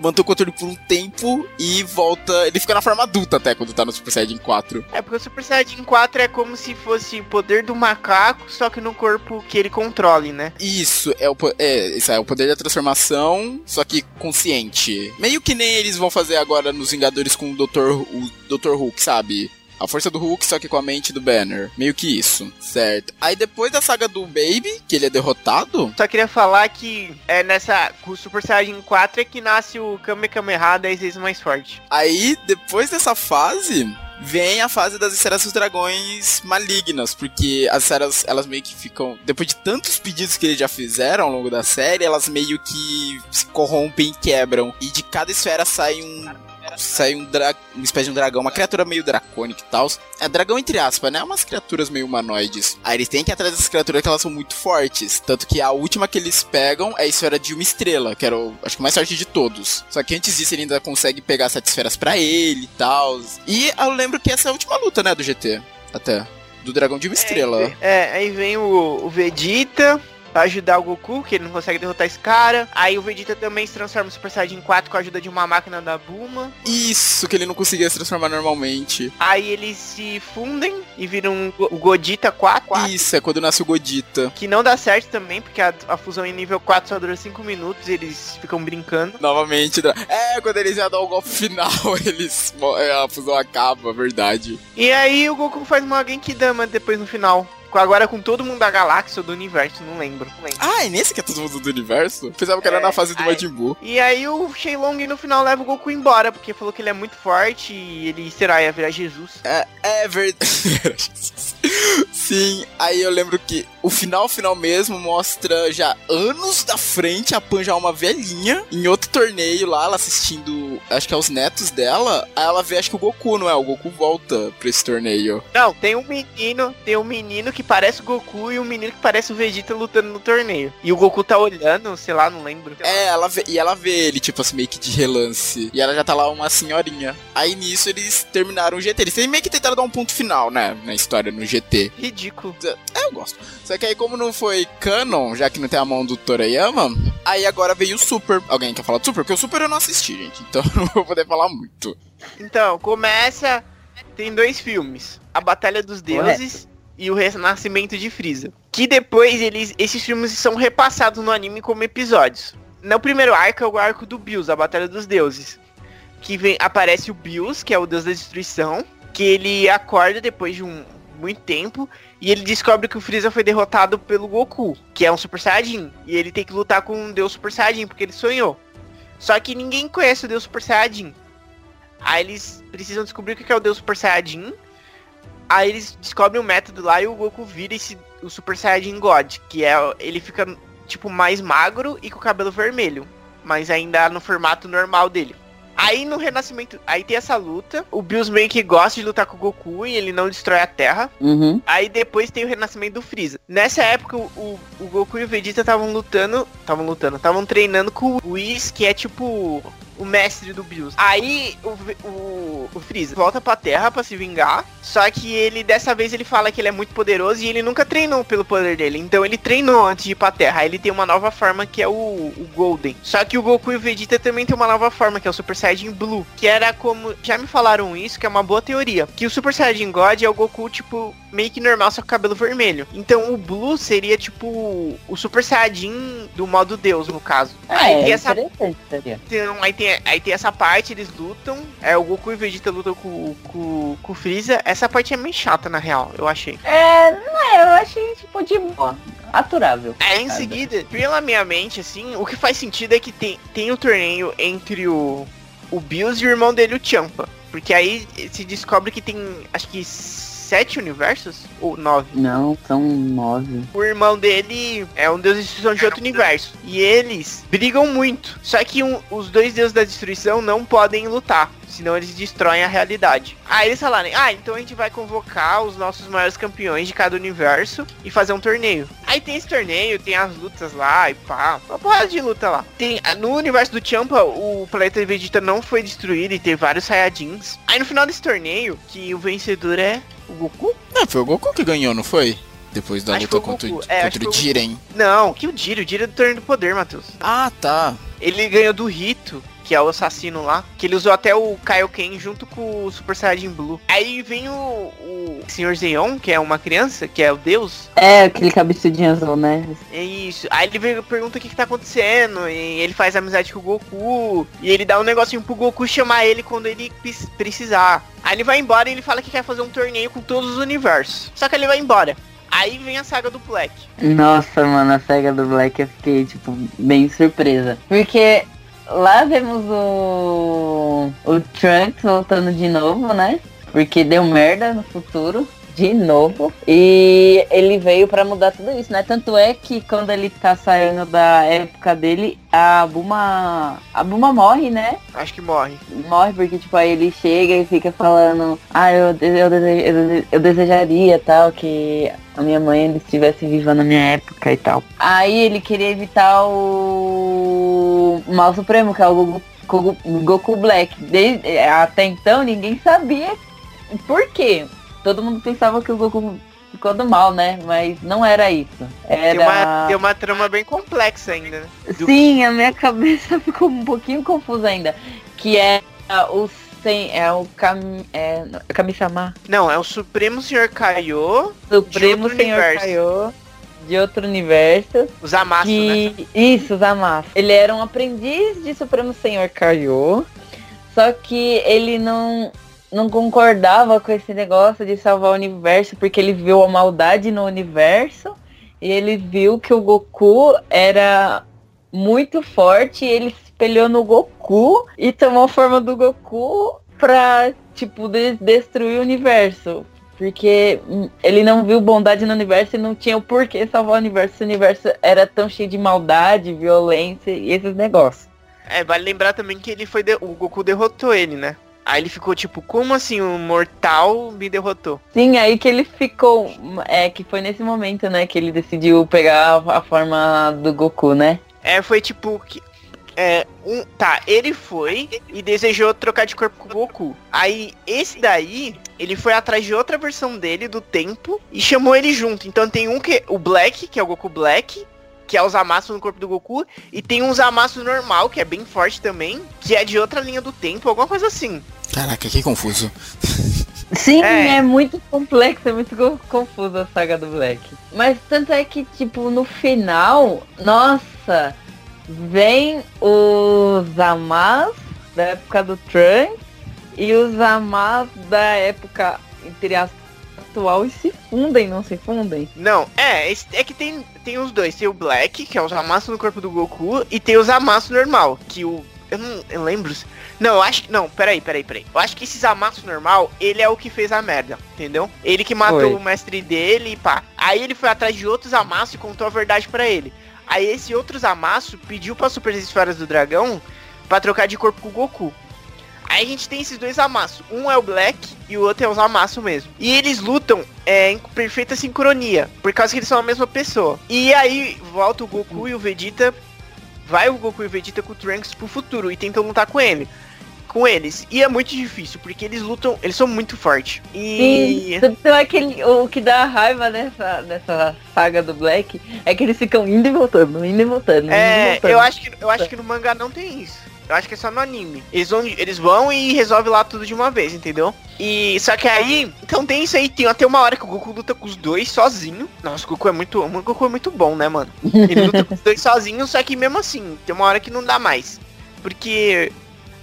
manter o controle por um tempo e volta. Ele fica na forma adulta até quando tá no Super Saiyajin 4. É porque o Super Saiyajin 4 é como se fosse o poder do macaco, só que no corpo que ele controle, né? Isso é o, é, isso é o poder da transformação, só que consciente. Meio que nem eles vão fazer agora nos Vingadores com o Dr. o Dr. Hulk, sabe? A força do Hulk, só que com a mente do Banner. Meio que isso, certo? Aí depois da saga do Baby, que ele é derrotado, Só queria falar que é nessa. Com o Super Saiyajin 4 é que nasce o Kamehameha 10 vezes mais forte. aí depois dessa fase. Vem a fase das esferas dos dragões malignas, porque as esferas, elas meio que ficam. Depois de tantos pedidos que eles já fizeram ao longo da série, elas meio que se corrompem e quebram. E de cada esfera sai um. Sai um dra uma espécie de um dragão, uma criatura meio dracônica e tal. É dragão entre aspas, né? Umas criaturas meio humanoides. Aí eles têm que ir atrás dessas criaturas que elas são muito fortes. Tanto que a última que eles pegam é a esfera de uma estrela, que era o, acho que o mais forte de todos. Só que antes disso ele ainda consegue pegar sete esferas pra ele e tal. E eu lembro que essa é a última luta, né, do GT. Até. do dragão de uma estrela. É, aí vem o, o Vegeta, pra ajudar o Goku, que ele não consegue derrotar esse cara. Aí o Vegeta também se transforma no Super Saiyajin 4 com a ajuda de uma máquina da Bulma. Isso, que ele não conseguia se transformar normalmente. Aí eles se fundem e viram o Godita 4, 4, Isso, é quando nasce o Godita. que não dá certo também, porque a, a fusão em nível 4 só dura 5 minutos e eles ficam brincando. Novamente. É, quando eles já dão o golpe [LAUGHS] final, eles. A fusão acaba, verdade. E aí o Goku faz uma Genkidama depois no final. Agora com todo mundo da galáxia ou do universo, não lembro. Não lembro. Ah, é nesse que é todo mundo do universo? Pensava que era É, na fase do Majin Buu. E aí o Shenlong no final leva o Goku embora, porque falou que ele é muito forte e ele, será, ia virar Jesus. É verdade. [LAUGHS] Sim, aí eu lembro que o final final mesmo mostra já anos da frente a Pan já uma velhinha em outro torneio lá, ela assistindo, acho que é os netos dela. Aí ela vê, acho que o Goku, não é? O Goku volta pra esse torneio. Não, tem um menino, tem um menino que parece o Goku e um menino que parece o Vegeta lutando no torneio. E o Goku tá olhando, sei lá, não lembro. É, ela vê, e ela vê ele, tipo assim, meio que de relance. E ela já tá lá uma senhorinha. Aí nisso eles terminaram o GT. Eles meio que tentaram dar um ponto final, né? Na história no GT. Ridículo. É, eu gosto. Só que aí, como não foi canon, já que não tem a mão do Torayama, aí agora veio o Super. Alguém quer falar do Super? Porque o Super eu não assisti, gente. [LAUGHS] Então eu não vou poder falar muito. Então, começa. Tem dois filmes: A Batalha dos Deuses e O Renascimento de Freeza. Que depois eles. Esses filmes são repassados no anime como episódios. No primeiro arco é o arco do Bills, a Batalha dos Deuses. Que vem, aparece o Bills, que é o deus da destruição. Que ele acorda depois de um muito tempo. E ele descobre que o Freeza foi derrotado pelo Goku, que é um Super Saiyajin. E ele tem que lutar com um deus Super Saiyajin, porque ele sonhou. Só que ninguém conhece o deus Super Saiyajin. Aí eles precisam descobrir o que é o Deus Super Saiyajin. Aí eles descobrem o método lá e o Goku vira esse, o Super Saiyajin God, que é ele fica tipo mais magro e com o cabelo vermelho, mas ainda no formato normal dele. Aí no renascimento, aí tem essa luta. O Bills meio que gosta de lutar com o Goku e ele não destrói a Terra. Uhum. Aí depois tem o renascimento do Freeza. Nessa época, o, o- o Goku e o Vegeta estavam lutando. Estavam lutando, estavam treinando com o Whis, que é tipo o mestre do Bills. Aí o, o, o Freeza volta pra Terra pra se vingar. Só que ele, dessa vez, ele fala que ele é muito poderoso e ele nunca treinou pelo poder dele. Então ele treinou antes de ir pra Terra. Aí ele tem uma nova forma que é o, o Golden. Só que o Goku e o Vegeta também tem uma nova forma, que é o Super Saiyajin Blue. Que era como. Já me falaram isso, que é uma boa teoria. Que o Super Saiyajin God é o Goku, tipo, meio que normal, só com cabelo vermelho. Então o Blue seria, tipo, o Super Saiyajin do modo Deus, no caso. aí É, tem essa então, aí, tem, aí tem essa parte, eles lutam. É, o Goku e o Vegeta lutam com, com, com o Freeza. Essa parte é meio chata, na real, eu achei. É, não é, eu achei, tipo, de boa. Aturável. Aí em seguida, pela minha mente, assim, o que faz sentido é que tem, tem o torneio entre o, o Bills e o irmão dele, o Champa. Porque aí se descobre que tem, acho que sete universos? Ou nove? Não, são nove. O irmão dele é um deus de destruição de outro universo. E eles brigam muito. Só que um- os dois deuses da destruição não podem lutar. Senão eles destroem a realidade. Aí eles falaram, ah, então a gente vai convocar os nossos maiores campeões de cada universo e fazer um torneio. Aí tem esse torneio, tem as lutas lá e pá. Uma porrada de luta lá. Tem, no universo do Champa, o planeta Vegeta não foi destruído e tem vários Saiyajins. Aí no final desse torneio, que o vencedor é o Goku? Não, foi o Goku que ganhou, não foi? Depois da Acho luta o contra, o-. É, contra o Jiren. Não, que o Diro, o Diro é do torneio do poder, Matheus. Ah, tá. Ele ganhou do Rito, que é o assassino lá, que ele usou até o Kaioken junto com o Super Saiyajin Blue. Aí vem o, o Sr. Zeon, que é uma criança, que é o deus. É, aquele cabeçudinho azul, né? É isso. Aí ele vem pergunta o que, que tá acontecendo. E ele faz amizade com o Goku. E ele dá um negocinho pro Goku chamar ele quando ele precisar. Aí ele vai embora e ele fala que quer fazer um torneio com todos os universos. Só que ele vai embora. Aí vem a saga do Black. Nossa, mano, a saga do Black eu fiquei, tipo, bem surpresa. Porque lá vemos o. O Trunks voltando de novo, né? Porque deu merda no futuro. De novo. E ele veio pra mudar tudo isso, né? Tanto é que quando ele tá saindo da época dele, a Buma. A Buma morre, né? Acho que morre. morre porque, tipo, aí ele chega e fica falando, ah, eu, eu, eu, eu desejaria, tal, que a minha mãe ainda estivesse viva na minha época e tal. Aí ele queria evitar o Mal Supremo, que é o Goku, Goku, Goku Black. Desde, até então ninguém sabia por quê. Todo mundo pensava que o Goku ficou do mal, né? Mas não era isso. Era... Tem, uma, tem uma trama bem complexa ainda, né? Do- [LAUGHS] Sim, a minha cabeça [LAUGHS] ficou um pouquinho confusa ainda. Que é o sem. É o Kami. É. Kami-sama. Não, é o Supremo Senhor Kaiô, Supremo Senhor universo. Kaiô. De outro universo. os né? que... Isso, Zamasu. Ele era um aprendiz de Supremo Senhor Kaiô. Só que ele não. Não concordava com esse negócio de salvar o universo, porque ele viu a maldade no universo. E ele viu que o Goku era muito forte e ele se espelhou no Goku e tomou a forma do Goku pra, tipo, de- destruir o universo. Porque ele não viu bondade no universo e não tinha o porquê salvar o universo. O universo era tão cheio de maldade, violência e esses negócios. É, vale lembrar também que ele foi. de- O Goku derrotou ele, né? Aí ele ficou tipo, como assim o mortal me derrotou? Sim, aí que ele ficou. É, que foi nesse momento, né, que ele decidiu pegar a, a forma do Goku, né? É, foi tipo que. É, um, tá, ele foi e desejou trocar de corpo com o Goku. Aí, esse daí, ele foi atrás de outra versão dele, do tempo, e chamou ele junto. Então tem um que. O Black, que é o Goku Black, que é os amassos no corpo do Goku, e tem uns amassos normal, que é bem forte também, que é de outra linha do tempo, alguma coisa assim. Caraca, que confuso. Sim, É. é. muito complexo, é muito co- confuso a saga do Black. Mas tanto é que, tipo, no final, nossa, vem os Amas da época do Trunks e os Amas da época, entre aspas, atual e se fundem, não se fundem? Não, é, esse- é que tem, tem os dois. Tem o Black, que é os amassos no corpo do Goku, e tem os amassos normal, que o. Eu não eu lembro. se- Não, eu acho que. Não, peraí, peraí, peraí. Eu acho que esses amassos normal, ele é o que fez a merda, entendeu? Ele que matou Foi. o mestre dele e pá. Aí ele foi atrás de outros amassos e contou a verdade pra ele. Aí esse outros amassos pediu pra Super Esferas do Dragão pra trocar de corpo com o Goku. Aí a gente tem esses dois amassos. Um é o Black e o outro é os amassos mesmo. E eles lutam é, em perfeita sincronia, por causa que eles são a mesma pessoa. E aí volta o Goku e o Vegeta. Vai o Goku e o Vegeta com o Trunks pro futuro e tentam lutar com ele. Com eles. E é muito difícil, porque eles lutam. Eles são muito fortes. E. Sim, então aquele, o que dá raiva nessa, nessa saga do Black é que eles ficam indo e voltando, indo e voltando. indo e É, voltando. eu acho, que, eu acho que no mangá não tem isso. Eu acho que é só no anime. Eles vão, eles vão e resolvem lá tudo de uma vez, entendeu? E só que aí, então tem isso aí, tem até uma hora que o Goku luta com os dois sozinho. Nossa, o Goku é muito, o Goku é muito bom, né, mano? Ele luta com os dois sozinho, só que mesmo assim, tem uma hora que não dá mais. Porque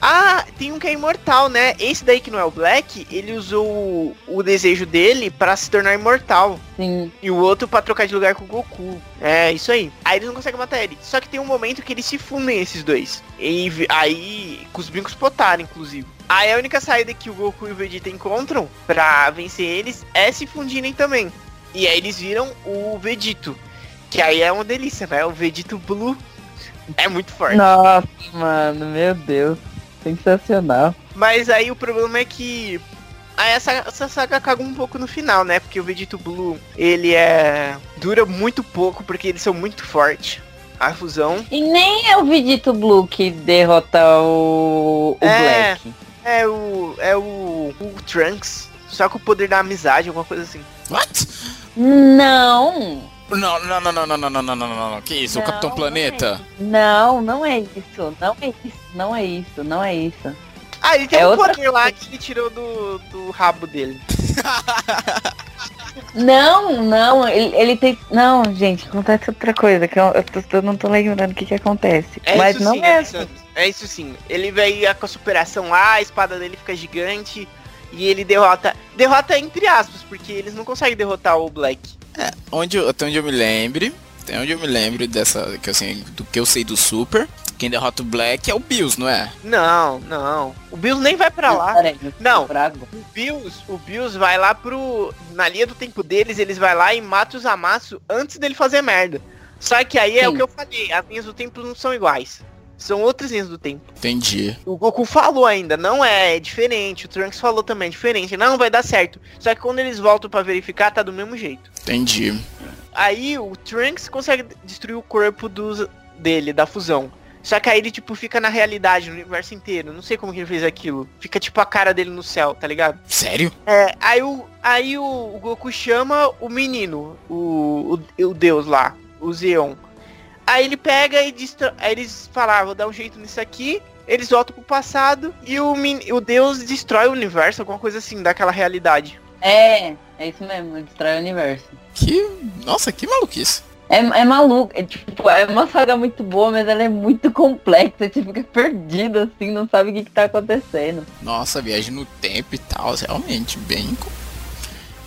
ah, tem um que é imortal, né? Esse daí que não é o Black, ele usou o, desejo dele pra se tornar imortal. Sim. E o outro pra trocar de lugar com o Goku. É, isso aí. Aí eles não conseguem matar ele. Só que tem um momento que eles se fundem, esses dois. E aí, com os brincos potaram, inclusive. Aí a única saída que o Goku e o Vegeta encontram pra vencer eles é se fundirem também. E aí eles viram o Vegito. Que aí é uma delícia, né? O Vegito Blue é muito forte. Nossa, mano, meu Deus. Sensacional. Mas aí o problema é que aí essa, essa saga caga um pouco no final, né? Porque o Vegito Blue, ele é. dura muito pouco, porque eles são muito fortes. A fusão. E nem é o Vegito Blue que derrota o, o É. Black. É o. É o. O Trunks. Só com o poder da amizade, alguma coisa assim. What? Não. Não, não, não, não, não, não, não, não, não, não. Que isso? o Não, Capitão não Planeta? Não, não é isso. Não é isso. Não é isso. Não é isso. Ah, ele tem É um outra poder lá que ele tirou do, do rabo dele. [LAUGHS] Não, não, ele, ele tem. Não, gente, acontece outra coisa, que eu, eu, tô- eu não tô lembrando o que que acontece. É Mas isso não sim, é. Alexandre. É isso sim. Ele veio com a superação lá, a espada dele fica gigante. E ele derrota. Derrota entre aspas, porque eles não conseguem derrotar o Black. Onde, eu- até onde eu me lembre, até onde eu me lembro dessa, que assim, do que eu sei do Super, quem derrota o Black é o Bills, não é? Não, não. O Bills nem vai pra lá. Peraí, Não. O Bills, o Bills vai lá pro. Na linha do tempo deles, eles vai lá e mata os Amassos antes dele fazer merda. Só que aí é Sim. o que eu falei, as linhas do tempo não são iguais. São outras linhas do tempo. Entendi. O Goku falou ainda, não é, é diferente. O Trunks falou também, é diferente. Não, vai dar certo. Só que quando eles voltam pra verificar, tá do mesmo jeito. Entendi. Aí o Trunks consegue destruir o corpo dos, dele, da fusão. Só que aí ele, tipo, fica na realidade, no universo inteiro. Não sei como que ele fez aquilo. Fica, tipo, a cara dele no céu, tá ligado? Sério? É, aí o, aí o, o Goku chama o menino, o, o, o deus lá, o Zeon. Aí ele pega e destro... aí eles falam, ah, vou dar um jeito nisso aqui. Eles voltam pro passado e o, min... o deus destrói o universo, alguma coisa assim, daquela realidade. É, é isso mesmo, destrói o universo. Que. Nossa, que maluquice. É, é maluco, é tipo, é uma saga muito boa, mas ela é muito [LAUGHS] complexa, você fica perdido assim, não sabe o que, que tá acontecendo. Nossa, viagem no tempo e tal, realmente, bem.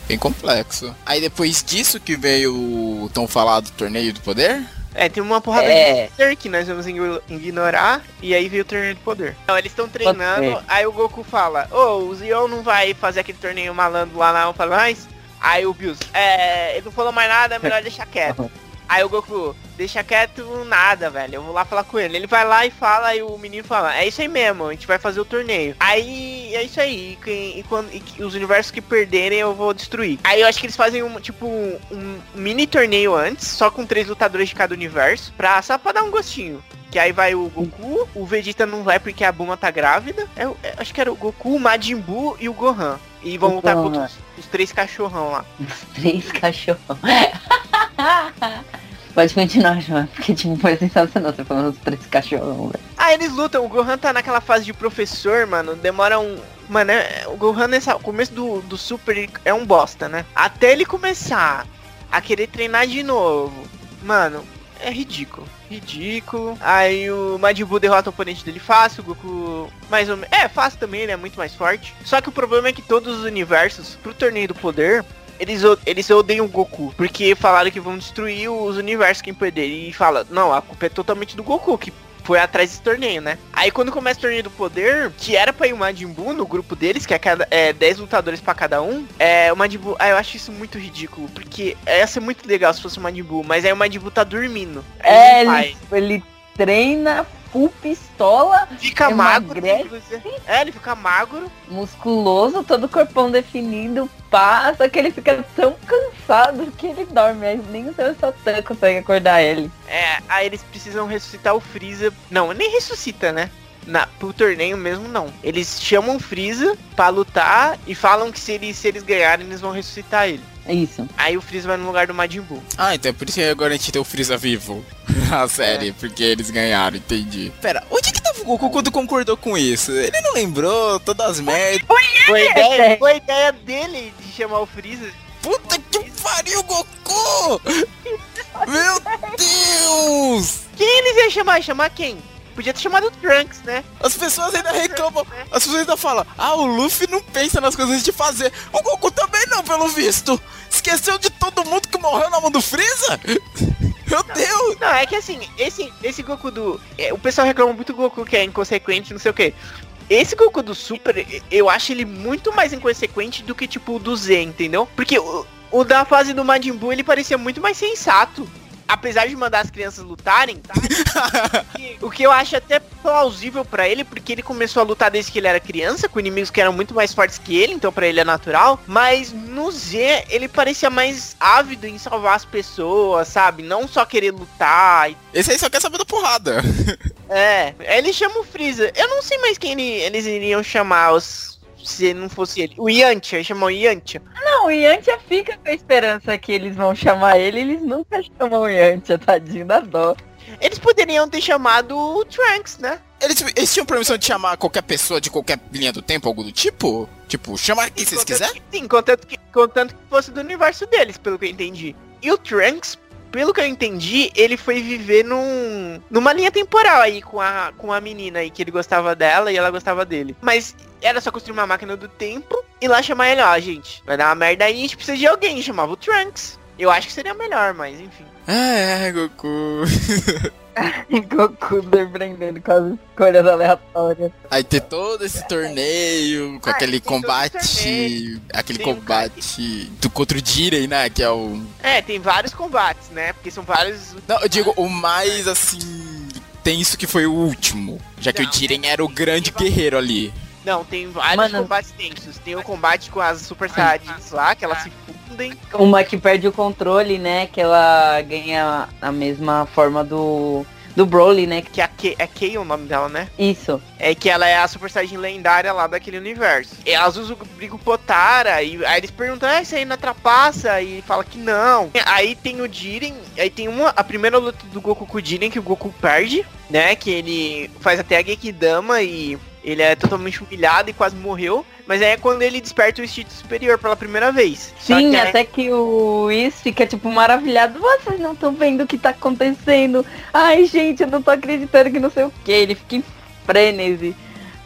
Bem complexo. Aí depois disso que veio o tão falado torneio do poder? É, tem uma porrada É. de poder que nós vamos igno- ignorar e aí veio o torneio do poder. Então, eles estão treinando, aí o Goku fala, ô, o Zeon não vai fazer aquele torneio malandro lá não, fala mais. Aí o Bills, é, ele não falou mais nada, é melhor [LAUGHS] deixar quieto. Aí o Goku, deixa quieto nada, velho. Eu vou lá falar com ele. Ele vai lá e fala, e o menino fala, é isso aí mesmo, a gente vai fazer o torneio. Aí é isso aí. E, quem- e quando, e os universos que perderem eu vou destruir. Aí eu acho que eles fazem um tipo um, mini torneio antes, só com três lutadores de cada universo, pra, só pra dar um gostinho. Que aí vai o Goku, o Vegeta não vai porque a Bulma tá grávida. É, é, acho que era o Goku, o Majin Buu e o Gohan. E vão lutar contra os, os três cachorrão lá. [LAUGHS] Três cachorros. [LAUGHS] Pode continuar, João, porque tipo, foi sensacional você falando dos três cachorros, velho. Ah, eles lutam. O Gohan tá naquela fase de professor, mano. Demora um. Mano, é- o Gohan nessa. O começo do, do Super é um bosta, né? Até ele começar a querer treinar de novo. Mano, é ridículo. Ridículo. Aí o Majin Buu derrota o oponente dele fácil. O Goku. Mais ou menos. É, fácil também, ele é muito mais forte. Só que o problema é que todos os universos, pro torneio do poder. Eles, eles odeiam o Goku, porque falaram que vão destruir os universos quem perder. E fala, não, a culpa é totalmente do Goku, que foi atrás desse torneio, né? Aí quando começa o torneio do poder, que era pra ir o Majin Buu no grupo deles, que é, cada, é 10 lutadores pra cada um, é o Majin Buu, ah, eu acho isso muito ridículo, porque ia ser muito legal se fosse o Majin Buu, mas aí o Majin Buu tá dormindo. É, ele, ele treina full pistola, fica magro, emagrece. inclusive. É, ele fica magro. musculoso, todo o corpão definido, pá, só que ele fica tão cansado que ele dorme, aí nem o seu Satan consegue acordar ele. É, aí eles precisam ressuscitar o Freeza. Não, nem ressuscita, né? Na, pro torneio mesmo não. Eles chamam o Freeza pra lutar e falam que se eles, se eles ganharem, eles vão ressuscitar ele. É isso. Aí o Freeza vai no lugar do Majin Buu. Ah, então é por isso que agora a gente tem o Freeza vivo [LAUGHS] na série, porque eles ganharam, entendi. Pera, onde que tava o Goku quando concordou com isso? Ele não lembrou todas as merdas. Foi a ideia, é. foi a ideia dele de chamar o Freeza. Puta que pariu, Goku! Meu [LAUGHS] Deus! Quem eles iam chamar? Chamar quem? Podia ter chamado o Trunks, né? As pessoas ainda reclamam, as pessoas ainda falam, ah, o Luffy não pensa nas coisas de fazer. O Goku também não, pelo visto. Esqueceu de todo mundo que morreu na mão do Freeza? [LAUGHS] Meu Deus! Não, é que assim, esse, esse Goku do. é, o pessoal reclama muito do Goku que é inconsequente, não sei o que. Esse Goku do Super, eu acho ele muito mais inconsequente do que tipo o do Z, entendeu? Porque o, o da fase do Majin Buu, ele parecia muito mais sensato. Apesar de mandar as crianças lutarem, tá? O que eu acho até plausível pra ele, porque ele começou a lutar desde que ele era criança, com inimigos que eram muito mais fortes que ele, então pra ele é natural. Mas no Z, ele parecia mais ávido em salvar as pessoas, sabe? Não só querer lutar e Esse aí só quer saber da porrada. é, ele chama o Freeza. Eu não sei mais quem ele- eles iriam chamar os, se não fosse ele. O Yantia, eles chamam o Yantia. Não, o Yantia fica com a esperança que eles vão chamar ele, eles nunca chamam o Yantia, tadinho da dó. Eles poderiam ter chamado o Trunks, né? Eles, eles tinham permissão de chamar qualquer pessoa de qualquer linha do tempo, algo do tipo? Tipo, chama quem vocês quiserem? que- Sim, contanto que, contanto que fosse do universo deles, pelo que eu entendi. E o Trunks, pelo que eu entendi, ele foi viver num, numa linha temporal aí com a, com a menina aí, que ele gostava dela e ela gostava dele. Mas era só construir uma máquina do tempo e lá chamar ele, ó, gente, vai dar uma merda aí, a gente precisa de alguém, chamava o Trunks. Eu acho que seria melhor, mas enfim. É, é, Goku. [LAUGHS] [LAUGHS] Goku surpreendendo com as escolhas aleatórias. Aí ter todo esse torneio, com Ah, aquele tem combate. Aquele Tem um combate do contra o Jiren, né? Que é o. É, tem vários combates, né? Porque são vários. Não, eu digo o mais assim. tenso que foi o último. Já que Não, o Jiren era o grande guerreiro ali. Não, tem vários Mano. combates tensos. Tem o combate com as Super Saiyajins lá, que elas se fundem. Uma que perde o controle, né? Que ela ganha a mesma forma do, do Broly, né? Que é Kei, é Kei o nome dela, né? Isso. É que ela é a Super Saiyajin lendária lá daquele universo. E elas usam o brigo Potara, e aí eles perguntam, ah, isso aí não atrapassa? E fala que não. Aí tem o Jiren, aí tem uma, a primeira luta do Goku com o Jiren, que o Goku perde, né? Que ele faz até a Gekidama e ele é totalmente humilhado e quase morreu. Mas aí é quando ele desperta o instinto superior pela primeira vez. Sim, que é- até que o Whis fica, tipo, maravilhado. Vocês não estão vendo o que tá acontecendo. Ai, gente, eu não tô acreditando que não sei o que. Ele fica em frenesi.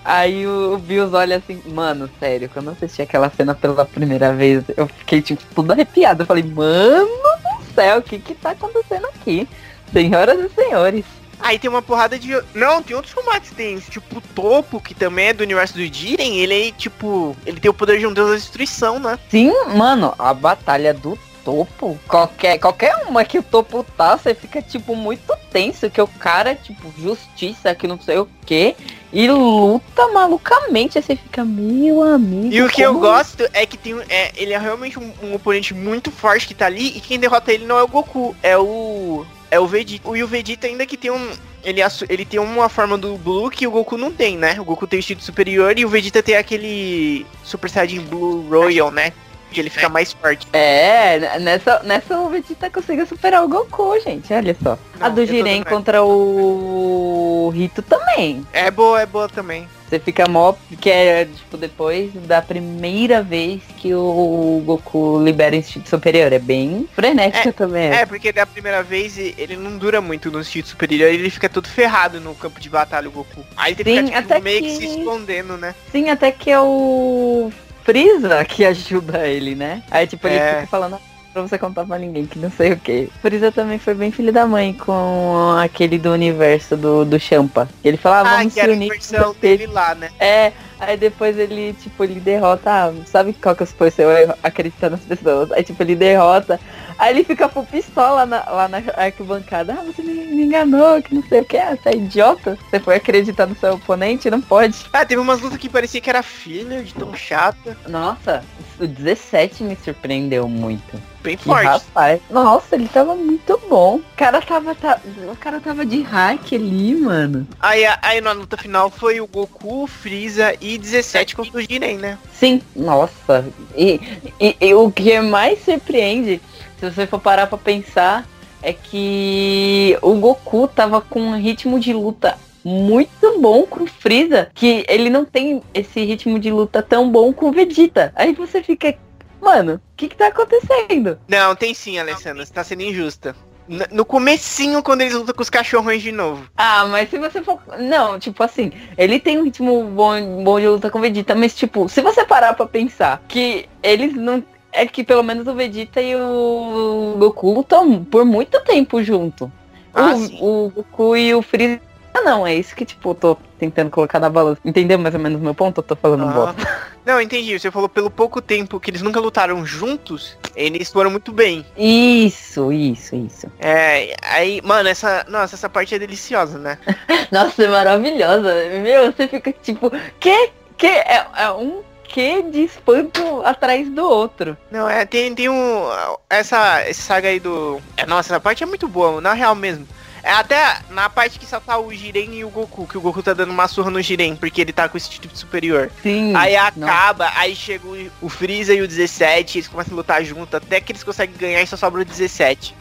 Aí o Bills olha assim, mano, sério, quando eu assisti aquela cena pela primeira vez, eu fiquei, tipo, tudo arrepiado. Eu falei, mano do céu, o que que tá acontecendo aqui? Senhoras e senhores. Aí tem uma porrada de. Não, tem outros combates. Tem, tipo, o Topo, que também é do universo do Jiren. Ele é, tipo. Ele tem o poder de um deus da destruição, né? Sim, mano, a batalha do topo, qualquer, qualquer uma que o topo tá, você fica, tipo, muito tenso, que o cara, tipo, justiça, que não sei o que, e luta malucamente, aí você fica, meu amigo. E o que eu como- gosto é que tem, é, ele é realmente um, um oponente muito forte que tá ali. E quem derrota ele não é o Goku, é o. É o Vegeta. E o Vegeta ainda que tem um. Ele, ele tem uma forma do Blue que o Goku não tem, né? O Goku tem o estilo superior e o Vegeta tem aquele Super Saiyajin Blue Royal, né? Que ele fica mais forte. É, nessa, nessa o Vegeta conseguiu superar o Goku, gente, olha só. Não, a do Jiren contra o Rito também. É boa, é boa também. Você fica mó, que é, tipo, depois da primeira vez que o Goku libera o instinto superior. É bem frenética também. É, porque da primeira vez ele não dura muito no instinto superior, ele fica todo ferrado no campo de batalha, o Goku. Aí ele tem que Sim, ficar tipo, meio que... que- se escondendo, né? Sim, até que é o Freeza que [LAUGHS] ajuda ele, né? Aí, tipo, ele É. fica falando pra você contar pra ninguém, que não sei o que. Freeza também foi bem filho da mãe com aquele do universo do, do Champa. Ele fala, ah, Ah, vamos que se era unir. versão dele lá, né? É, aí depois ele, tipo, ele derrota, ah, sabe qual que foi seu erro? Acreditar nas pessoas. Aí, tipo, ele derrota, aí ele fica full pistola na, lá na arquibancada. Ah, você me, me enganou, que não sei o que, ah, você é idiota? Você foi acreditar no seu oponente? Não pode. Ah, teve umas lutas que parecia que era filler de tão chata. Nossa, o 17 me surpreendeu muito. Bem Que forte. rapaz. Nossa, ele tava muito bom. O cara tava, tá, o cara tava de hack ali, mano. Aí, aí na luta final foi o Goku, o Freeza e 17 contra o Jiren, né? Sim, nossa. E, e- e o que mais surpreende, se você for parar pra pensar, é que o Goku tava com um ritmo de luta muito bom com o Freeza, que ele não tem esse ritmo de luta tão bom com o Vegeta. Aí você fica, mano, o que que tá acontecendo? Não, tem sim, Alessandra, você tá sendo injusta. No comecinho, quando eles lutam com os cachorrões de novo. Ah, mas se você for. Não, tipo assim, ele tem um ritmo bom, bom de luta com o Vegeta, mas tipo, se você parar pra pensar que eles não. É que pelo menos o Vegeta e o Goku lutam por muito tempo junto. Ah, o, sim. o Goku e o Freeza. Ah, não, é isso que, tipo, eu tô tentando colocar na balança. Entendeu mais ou menos o meu ponto? Eu tô falando Ah. bosta. [LAUGHS] Não, entendi. Você falou pelo pouco tempo que eles nunca lutaram juntos, eles foram muito bem. Isso, isso, isso. É, aí, mano, essa. Nossa, essa parte é deliciosa, né? [LAUGHS] Nossa, é maravilhosa. Meu, você fica tipo, que? Que? É, é um que de espanto atrás do outro. Não, é, tem, tem um. Essa, essa saga aí do. É, nossa, essa parte é muito boa, na real mesmo. É até na parte que só tá o Jiren e o Goku, que o Goku tá dando uma surra no Jiren, porque ele tá com esse tipo superior. Sim. Aí acaba, aí chega o, o Freeza e o 17, eles começam a lutar junto, até que eles conseguem ganhar e só sobra o 17.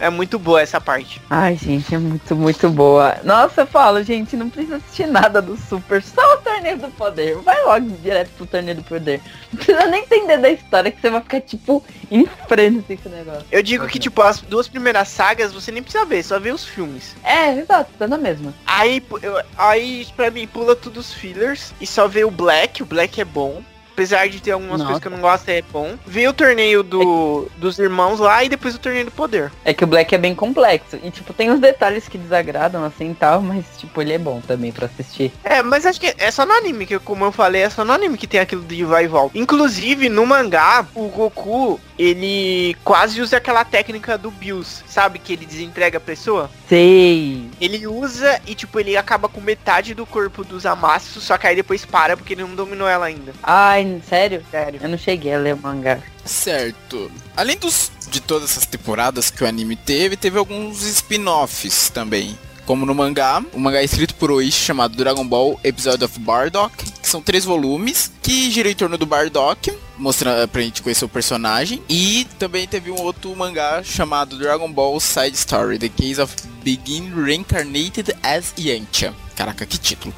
É muito boa essa parte. Ai, gente, é muito, muito boa. Nossa, eu falo, gente, não precisa assistir nada do Super, só o Torneio do Poder. Vai logo direto pro Torneio do Poder. Não precisa nem entender da história, que você vai ficar, tipo, em frente com esse negócio. Eu digo que, tipo, as duas primeiras sagas você nem precisa ver, só vê os filmes. É, exato, tá na mesma. Aí, eu- aí pra mim, pula tudo os fillers e só vê o Black, o Black é bom. Apesar de ter algumas Nossa. coisas que eu não gosto, é bom. Vê o torneio do, dos irmãos lá e depois o torneio do poder. É que o Black é bem complexo. E, tipo, tem uns detalhes que desagradam, assim, e tal, mas, tipo, ele é bom também pra assistir. É, mas acho que é só no anime, que como eu falei, é só no anime que tem aquilo de vai e volta. Inclusive, no mangá, o Goku, ele quase usa aquela técnica do Bills, sabe? Que ele desentrega a pessoa. Sei. Ele usa e, tipo, ele acaba com metade do corpo dos Amassos, só que aí depois para porque ele não dominou ela ainda. Ai, sério? Sério. Eu não cheguei a ler o mangá. Certo. Além dos, de todas essas temporadas que o anime teve, teve alguns spin-offs também. Como no mangá. O mangá escrito por Oishi chamado Dragon Ball Episode of Bardock, que são três volumes que giram em torno do Bardock, mostrando pra gente conhecer o personagem. E também teve um outro mangá chamado Dragon Ball Side Story, The Case of Begin Reincarnated as Yantia. Caraca, que título.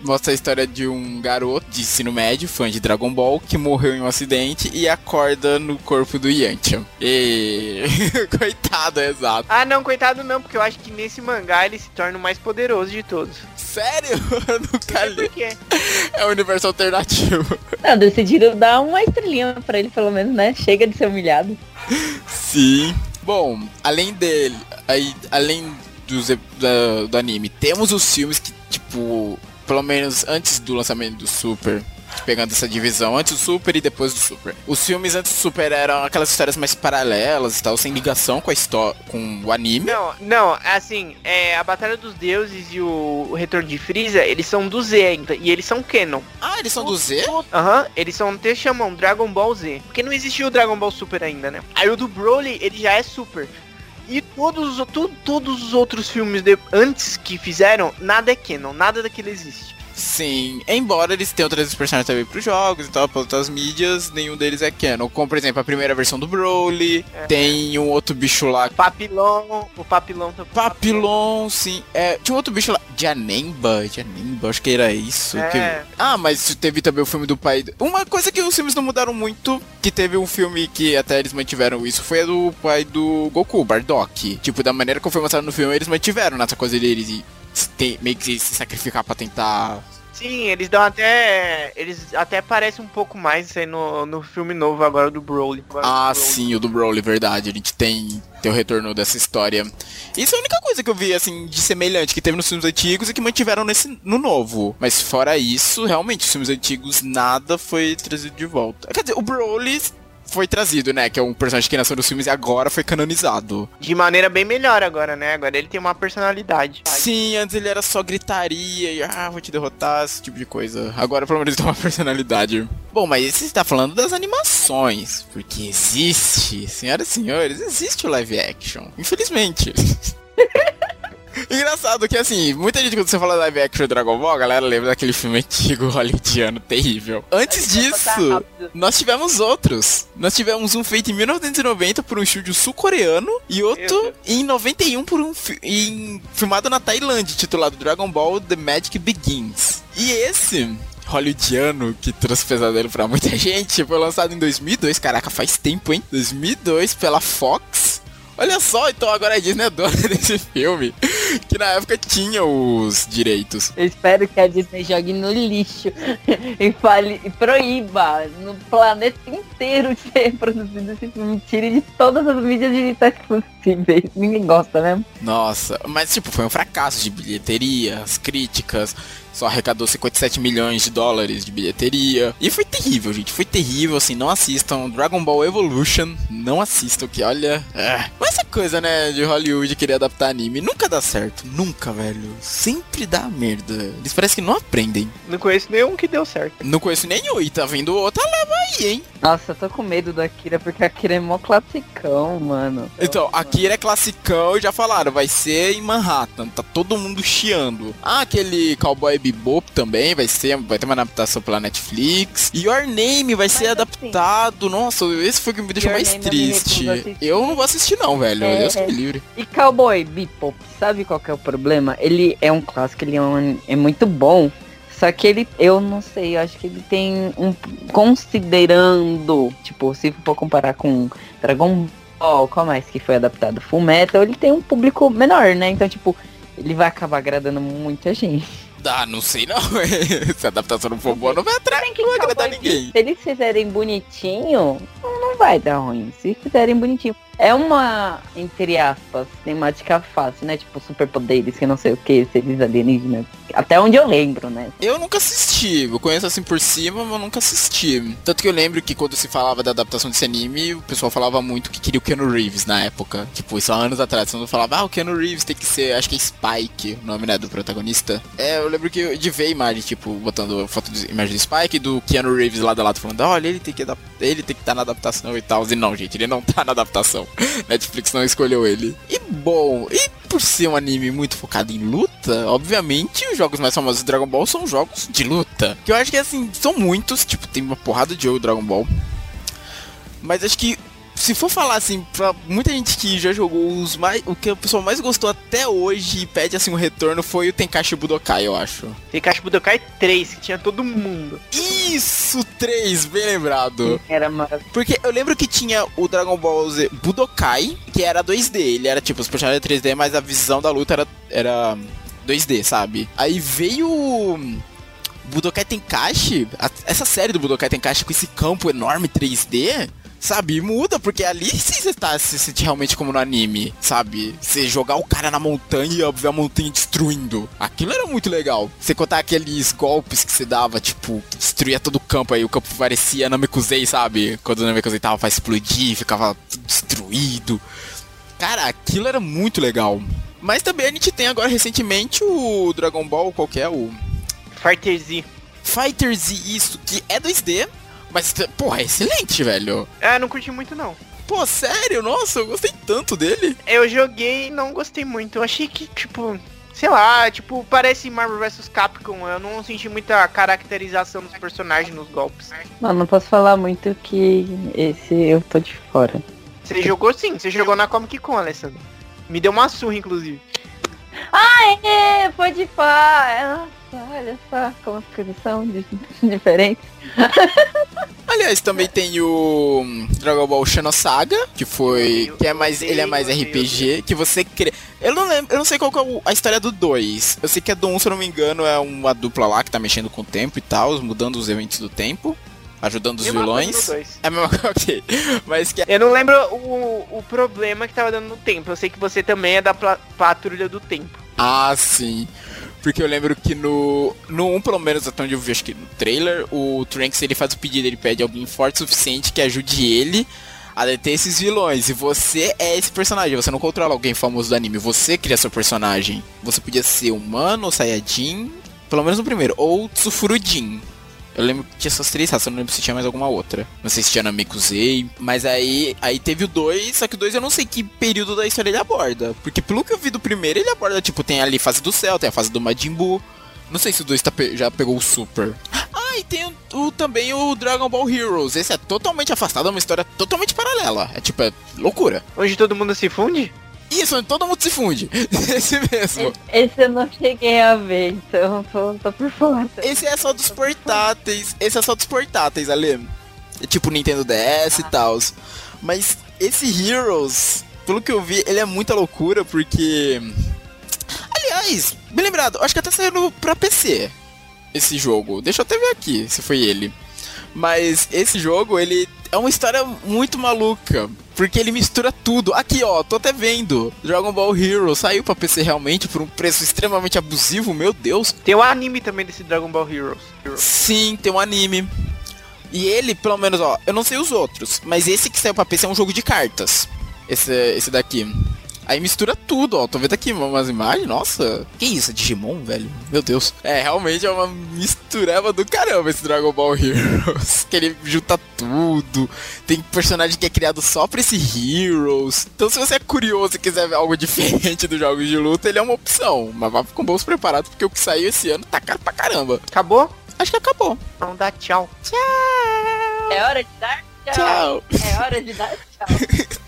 Mostra a história de um garoto de ensino médio, fã de Dragon Ball, que morreu em um acidente e acorda no corpo do Yantia. E... [LAUGHS] coitado, é exato. Ah, não, coitado não, porque eu acho que nesse mangá ele se torna o mais poderoso de todos. Sério? [LAUGHS] Eu nunca li. Por quê? É o universo alternativo. Não, decidiram dar uma estrelinha pra ele, pelo menos, né? Chega de ser humilhado. Sim. Bom, além dele, aí, além ep- da- do anime, temos os filmes que, tipo, pelo menos antes do lançamento do Super, pegando essa divisão, antes do Super e depois do Super. Os filmes antes do Super eram aquelas histórias mais paralelas e tal, sem ligação com a história, com o anime. Não, não, assim, é, a Batalha dos Deuses e o, o Retorno de Freeza, eles são do Z ainda, e eles são canon. Ah, eles são do Z? Aham, eles são, até chamam Dragon Ball Z. Porque não existiu o Dragon Ball Super ainda, né? Aí o do Broly, ele já é Super. E todos, os- tu- todos os outros filmes de, antes que fizeram, nada é canon, nada daquilo existe. Sim, embora eles tenham trazido os personagens também pros jogos e tal, para outras mídias, nenhum deles é canon. Como, por exemplo, a primeira versão do Broly, É. tem um outro bicho lá Papilon, o Papilon tá Papilon, sim. É, tinha um outro bicho lá. Janemba, Janemba, acho que era isso. É. que- Ah, mas teve também o filme do pai. Uma coisa que os filmes não mudaram muito, que teve um filme que até eles mantiveram isso, foi a do pai do Goku, Bardock. Tipo, da maneira que foi mostrado no filme, eles mantiveram nessa coisa deles de se- ter- meio que se sacrificar pra tentar. Sim, eles dão até. Eles até parecem um pouco mais aí no, no filme novo agora do Broly. Agora Ah, do Broly. sim, o do Broly, verdade. A gente tem, tem o retorno dessa história. Isso é a única coisa que eu vi, assim, de semelhante que teve nos filmes antigos e que mantiveram nesse, no novo. Mas fora isso, realmente, os filmes antigos, nada foi trazido de volta. Quer dizer, o Broly foi trazido, né? Que é um personagem que nasceu nos filmes e agora foi canonizado. De maneira bem melhor agora, né? Agora ele tem uma personalidade. Sim, antes ele era só gritaria e ah, vou te derrotar, esse tipo de coisa. Agora pelo menos ele tem uma [LAUGHS] personalidade. Bom, mas você está falando das animações, porque existe, senhoras e senhores, existe o live action. Infelizmente. [LAUGHS] Engraçado que assim, muita gente quando você fala live action Dragon Ball, a galera lembra daquele filme antigo [LAUGHS] hollywoodiano terrível. Antes disso, nós tivemos outros. Nós tivemos um feito em 1990 por um estúdio sul-coreano e outro em 91 por um fi- em- filmado na Tailândia, titulado Dragon Ball The Magic Begins. E esse hollywoodiano que trouxe pesadelo pra muita [LAUGHS] gente foi lançado em 2002, caraca, faz tempo, hein? 2002 pela Fox. Olha só, então agora a Disney é dona [LAUGHS] desse filme, que na época tinha os direitos. Eu espero que a Disney jogue no lixo [LAUGHS] e fale e proíba no planeta inteiro de ser produzido esse filme. Tire de todas as mídias digitais possíveis. Ninguém gosta, né? Nossa, mas tipo, foi um fracasso de bilheteria, as críticas, só arrecadou 57 milhões de dólares de bilheteria. E foi terrível, gente, foi terrível, assim, não assistam Dragon Ball Evolution, não assistam, que olha... É. Mas essa coisa, né, de Hollywood querer adaptar anime, nunca dá certo, nunca, velho. Sempre dá merda. Eles parecem que não aprendem. Não conheço nenhum que deu certo. Não conheço nenhum e tá vindo outra leva aí, hein? Nossa, eu tô com medo do Akira, porque Akira é mó classicão, mano. Então, Akira é classicão e já falaram, vai ser em Manhattan, tá todo mundo chiando. Ah, aquele Cowboy Bebop também vai ser, vai ter uma adaptação pela Netflix. Your Name vai ser Mas, adaptado. Nossa, esse foi o que me deixou Your mais eu triste. assistir. Eu não vou assistir não, velho. É. Deus que me livre. E Cowboy Bebop, sabe qual que é o problema? Ele é um clássico, ele é, um- é muito bom. Só que ele, eu não sei, eu acho que ele tem um. Considerando, tipo, se for comparar com Dragon Ball, qual mais que foi adaptado? Full Metal, ele tem um público menor, né? Então, tipo, ele vai acabar agradando muita gente. Ah, não sei não. [LAUGHS] Se a adaptação não for boa, não vai que Não vai agradar ninguém. Se eles fizerem bonitinho, não vai dar ruim. Se fizerem bonitinho. É uma, entre aspas, temática fácil, né? Tipo, superpoderes, que não sei o que, seres alienígenas. Até onde eu lembro, né? Eu nunca assisti, eu conheço assim por cima, mas nunca assisti. Tanto que eu lembro que quando se falava da adaptação desse anime, o pessoal falava muito que queria o Keanu Reeves na época. Tipo, isso há anos atrás. Todo mundo falava, ah, o Keanu Reeves tem que ser, acho que é Spike, o nome, né, do protagonista. É, eu lembro que eu- de ver imagem, tipo, botando foto de imagem do Spike, do Keanu Reeves lá do lado falando, olha, ele tem que ele tem que estar na adaptação e tal. E não, gente, ele não tá na adaptação. Não. Netflix não escolheu ele. E bom, e por ser um anime muito focado em luta, obviamente os jogos mais famosos de Dragon Ball são jogos de luta. Que eu acho que assim, são muitos, tipo, tem uma porrada de jogo Dragon Ball. Mas acho que se for falar assim, pra muita gente que já jogou os mais. O que o pessoal mais gostou até hoje e pede assim um retorno foi o Tenkaichi Budokai, eu acho. Tenkaichi Budokai 3, que tinha todo mundo. Isso, 3, bem lembrado. Era maravilhoso. Porque eu lembro que tinha o Dragon Ball Z Budokai, que era 2D. Ele era tipo, os personagens 3D, mas a visão da luta era, era 2D, sabe? Aí veio. Budokai Tenkaichi, a- essa série do Budokai Tenkaichi com esse campo enorme 3D, sabe? Muda, porque ali [LAUGHS] sim você tá se sentir realmente como no anime, sabe? Você jogar o cara na montanha e ver a montanha destruindo. Aquilo era muito legal. Você contar aqueles golpes que você dava, tipo, que destruía todo o campo aí, o campo parecia Namekusei, sabe? Quando o Namekusei tava pra explodir, ficava tudo destruído. Cara, aquilo era muito legal. Mas também a gente tem agora recentemente o Dragon Ball, qual que é o Fighter Z. Fighter Z, isso, que é 2D, mas, porra, é excelente, velho. Ah, não curti muito não. Pô, sério? Nossa, eu gostei tanto dele. Eu joguei e não gostei muito. Eu achei que, tipo, sei lá, tipo, parece Marvel vs Capcom. Eu não senti muita caracterização dos personagens nos golpes. Mano, não posso falar muito que esse eu tô de fora. Você jogou sim, você jogou na Comic Con, Alessandro. Me deu uma surra, inclusive. É, pode pá. Nossa, olha só como as coisas são di- [LAUGHS] diferentes. [LAUGHS] Aliás, também tem o hum, Dragon Ball Xenosaga, que foi. que é mais. Ele é mais RPG, que você cria. Eu não lembro, eu não sei qual que é a história do 2. Eu sei que a do 1, um, se eu não me engano, é uma dupla lá que tá mexendo com o tempo e tal, mudando os eventos do tempo, ajudando os vilões. É a mesma coisa, [LAUGHS] ok. Mas que é Eu não lembro o, o problema que tava dando no tempo. Eu sei que você também é da patrulha do tempo. Ah, sim. Porque eu lembro que no. No 1, pelo menos, até onde eu vi, acho que no trailer, o Trunks ele faz o pedido, ele pede alguém forte o suficiente que ajude ele a deter esses vilões. E você é esse personagem, você não controla alguém famoso do anime, você cria seu personagem. Você podia ser humano, ou Saiyajin, pelo menos no primeiro, ou Tsufurudin. Eu lembro que tinha essas três raças, eu não lembro se tinha mais alguma outra. Não sei se tinha Namekusei, mas aí, aí teve o 2, só que o 2 eu não sei que período da história ele aborda. Porque pelo que eu vi do primeiro, ele aborda, tipo, tem ali a fase do céu, tem a fase do Majin Buu. Não sei se o 2 tá pe- já pegou o Super. Ah, e tem o, o- também o Dragon Ball Heroes. Esse é totalmente afastado, é uma história totalmente paralela. É tipo, é loucura. Onde todo mundo se funde? Isso, todo mundo se funde. [LAUGHS] Esse mesmo. Esse eu não cheguei a ver, então tô, tô por fora. Esse é só dos portáteis. Esse é só dos portáteis, Ale. É tipo Nintendo DS e tal. Mas esse Heroes, pelo que eu vi, ele é muita loucura porque. Aliás, bem lembrado, acho que até saiu pra PC esse jogo. Deixa eu até ver aqui se foi ele. Mas esse jogo, ele é uma história muito maluca. Porque ele mistura tudo. Aqui, ó, tô até vendo. Dragon Ball Hero saiu pra PC realmente por um preço extremamente abusivo, meu Deus. Tem o anime também desse Dragon Ball Heroes. Sim, tem um anime. E ele, pelo menos, ó, eu não sei os outros, mas esse que saiu pra PC é um jogo de cartas. Esse, esse daqui. Aí mistura tudo, ó. Tô vendo aqui umas imagens, nossa. Que isso, é Digimon, velho? Meu Deus. É, realmente é uma mistureba do caramba esse Dragon Ball Heroes. [LAUGHS] Que ele junta tudo. Tem personagem que é criado só pra esse Heroes. Então se você é curioso e quiser ver algo [LAUGHS] diferente dos jogos de luta, ele é uma opção. Mas vá com bolsos preparados, porque o que saiu esse ano tá caro pra caramba. Acabou? Acho que acabou. Então dá tchau. É hora de dar tchau. Tchau. É hora de dar tchau. [LAUGHS]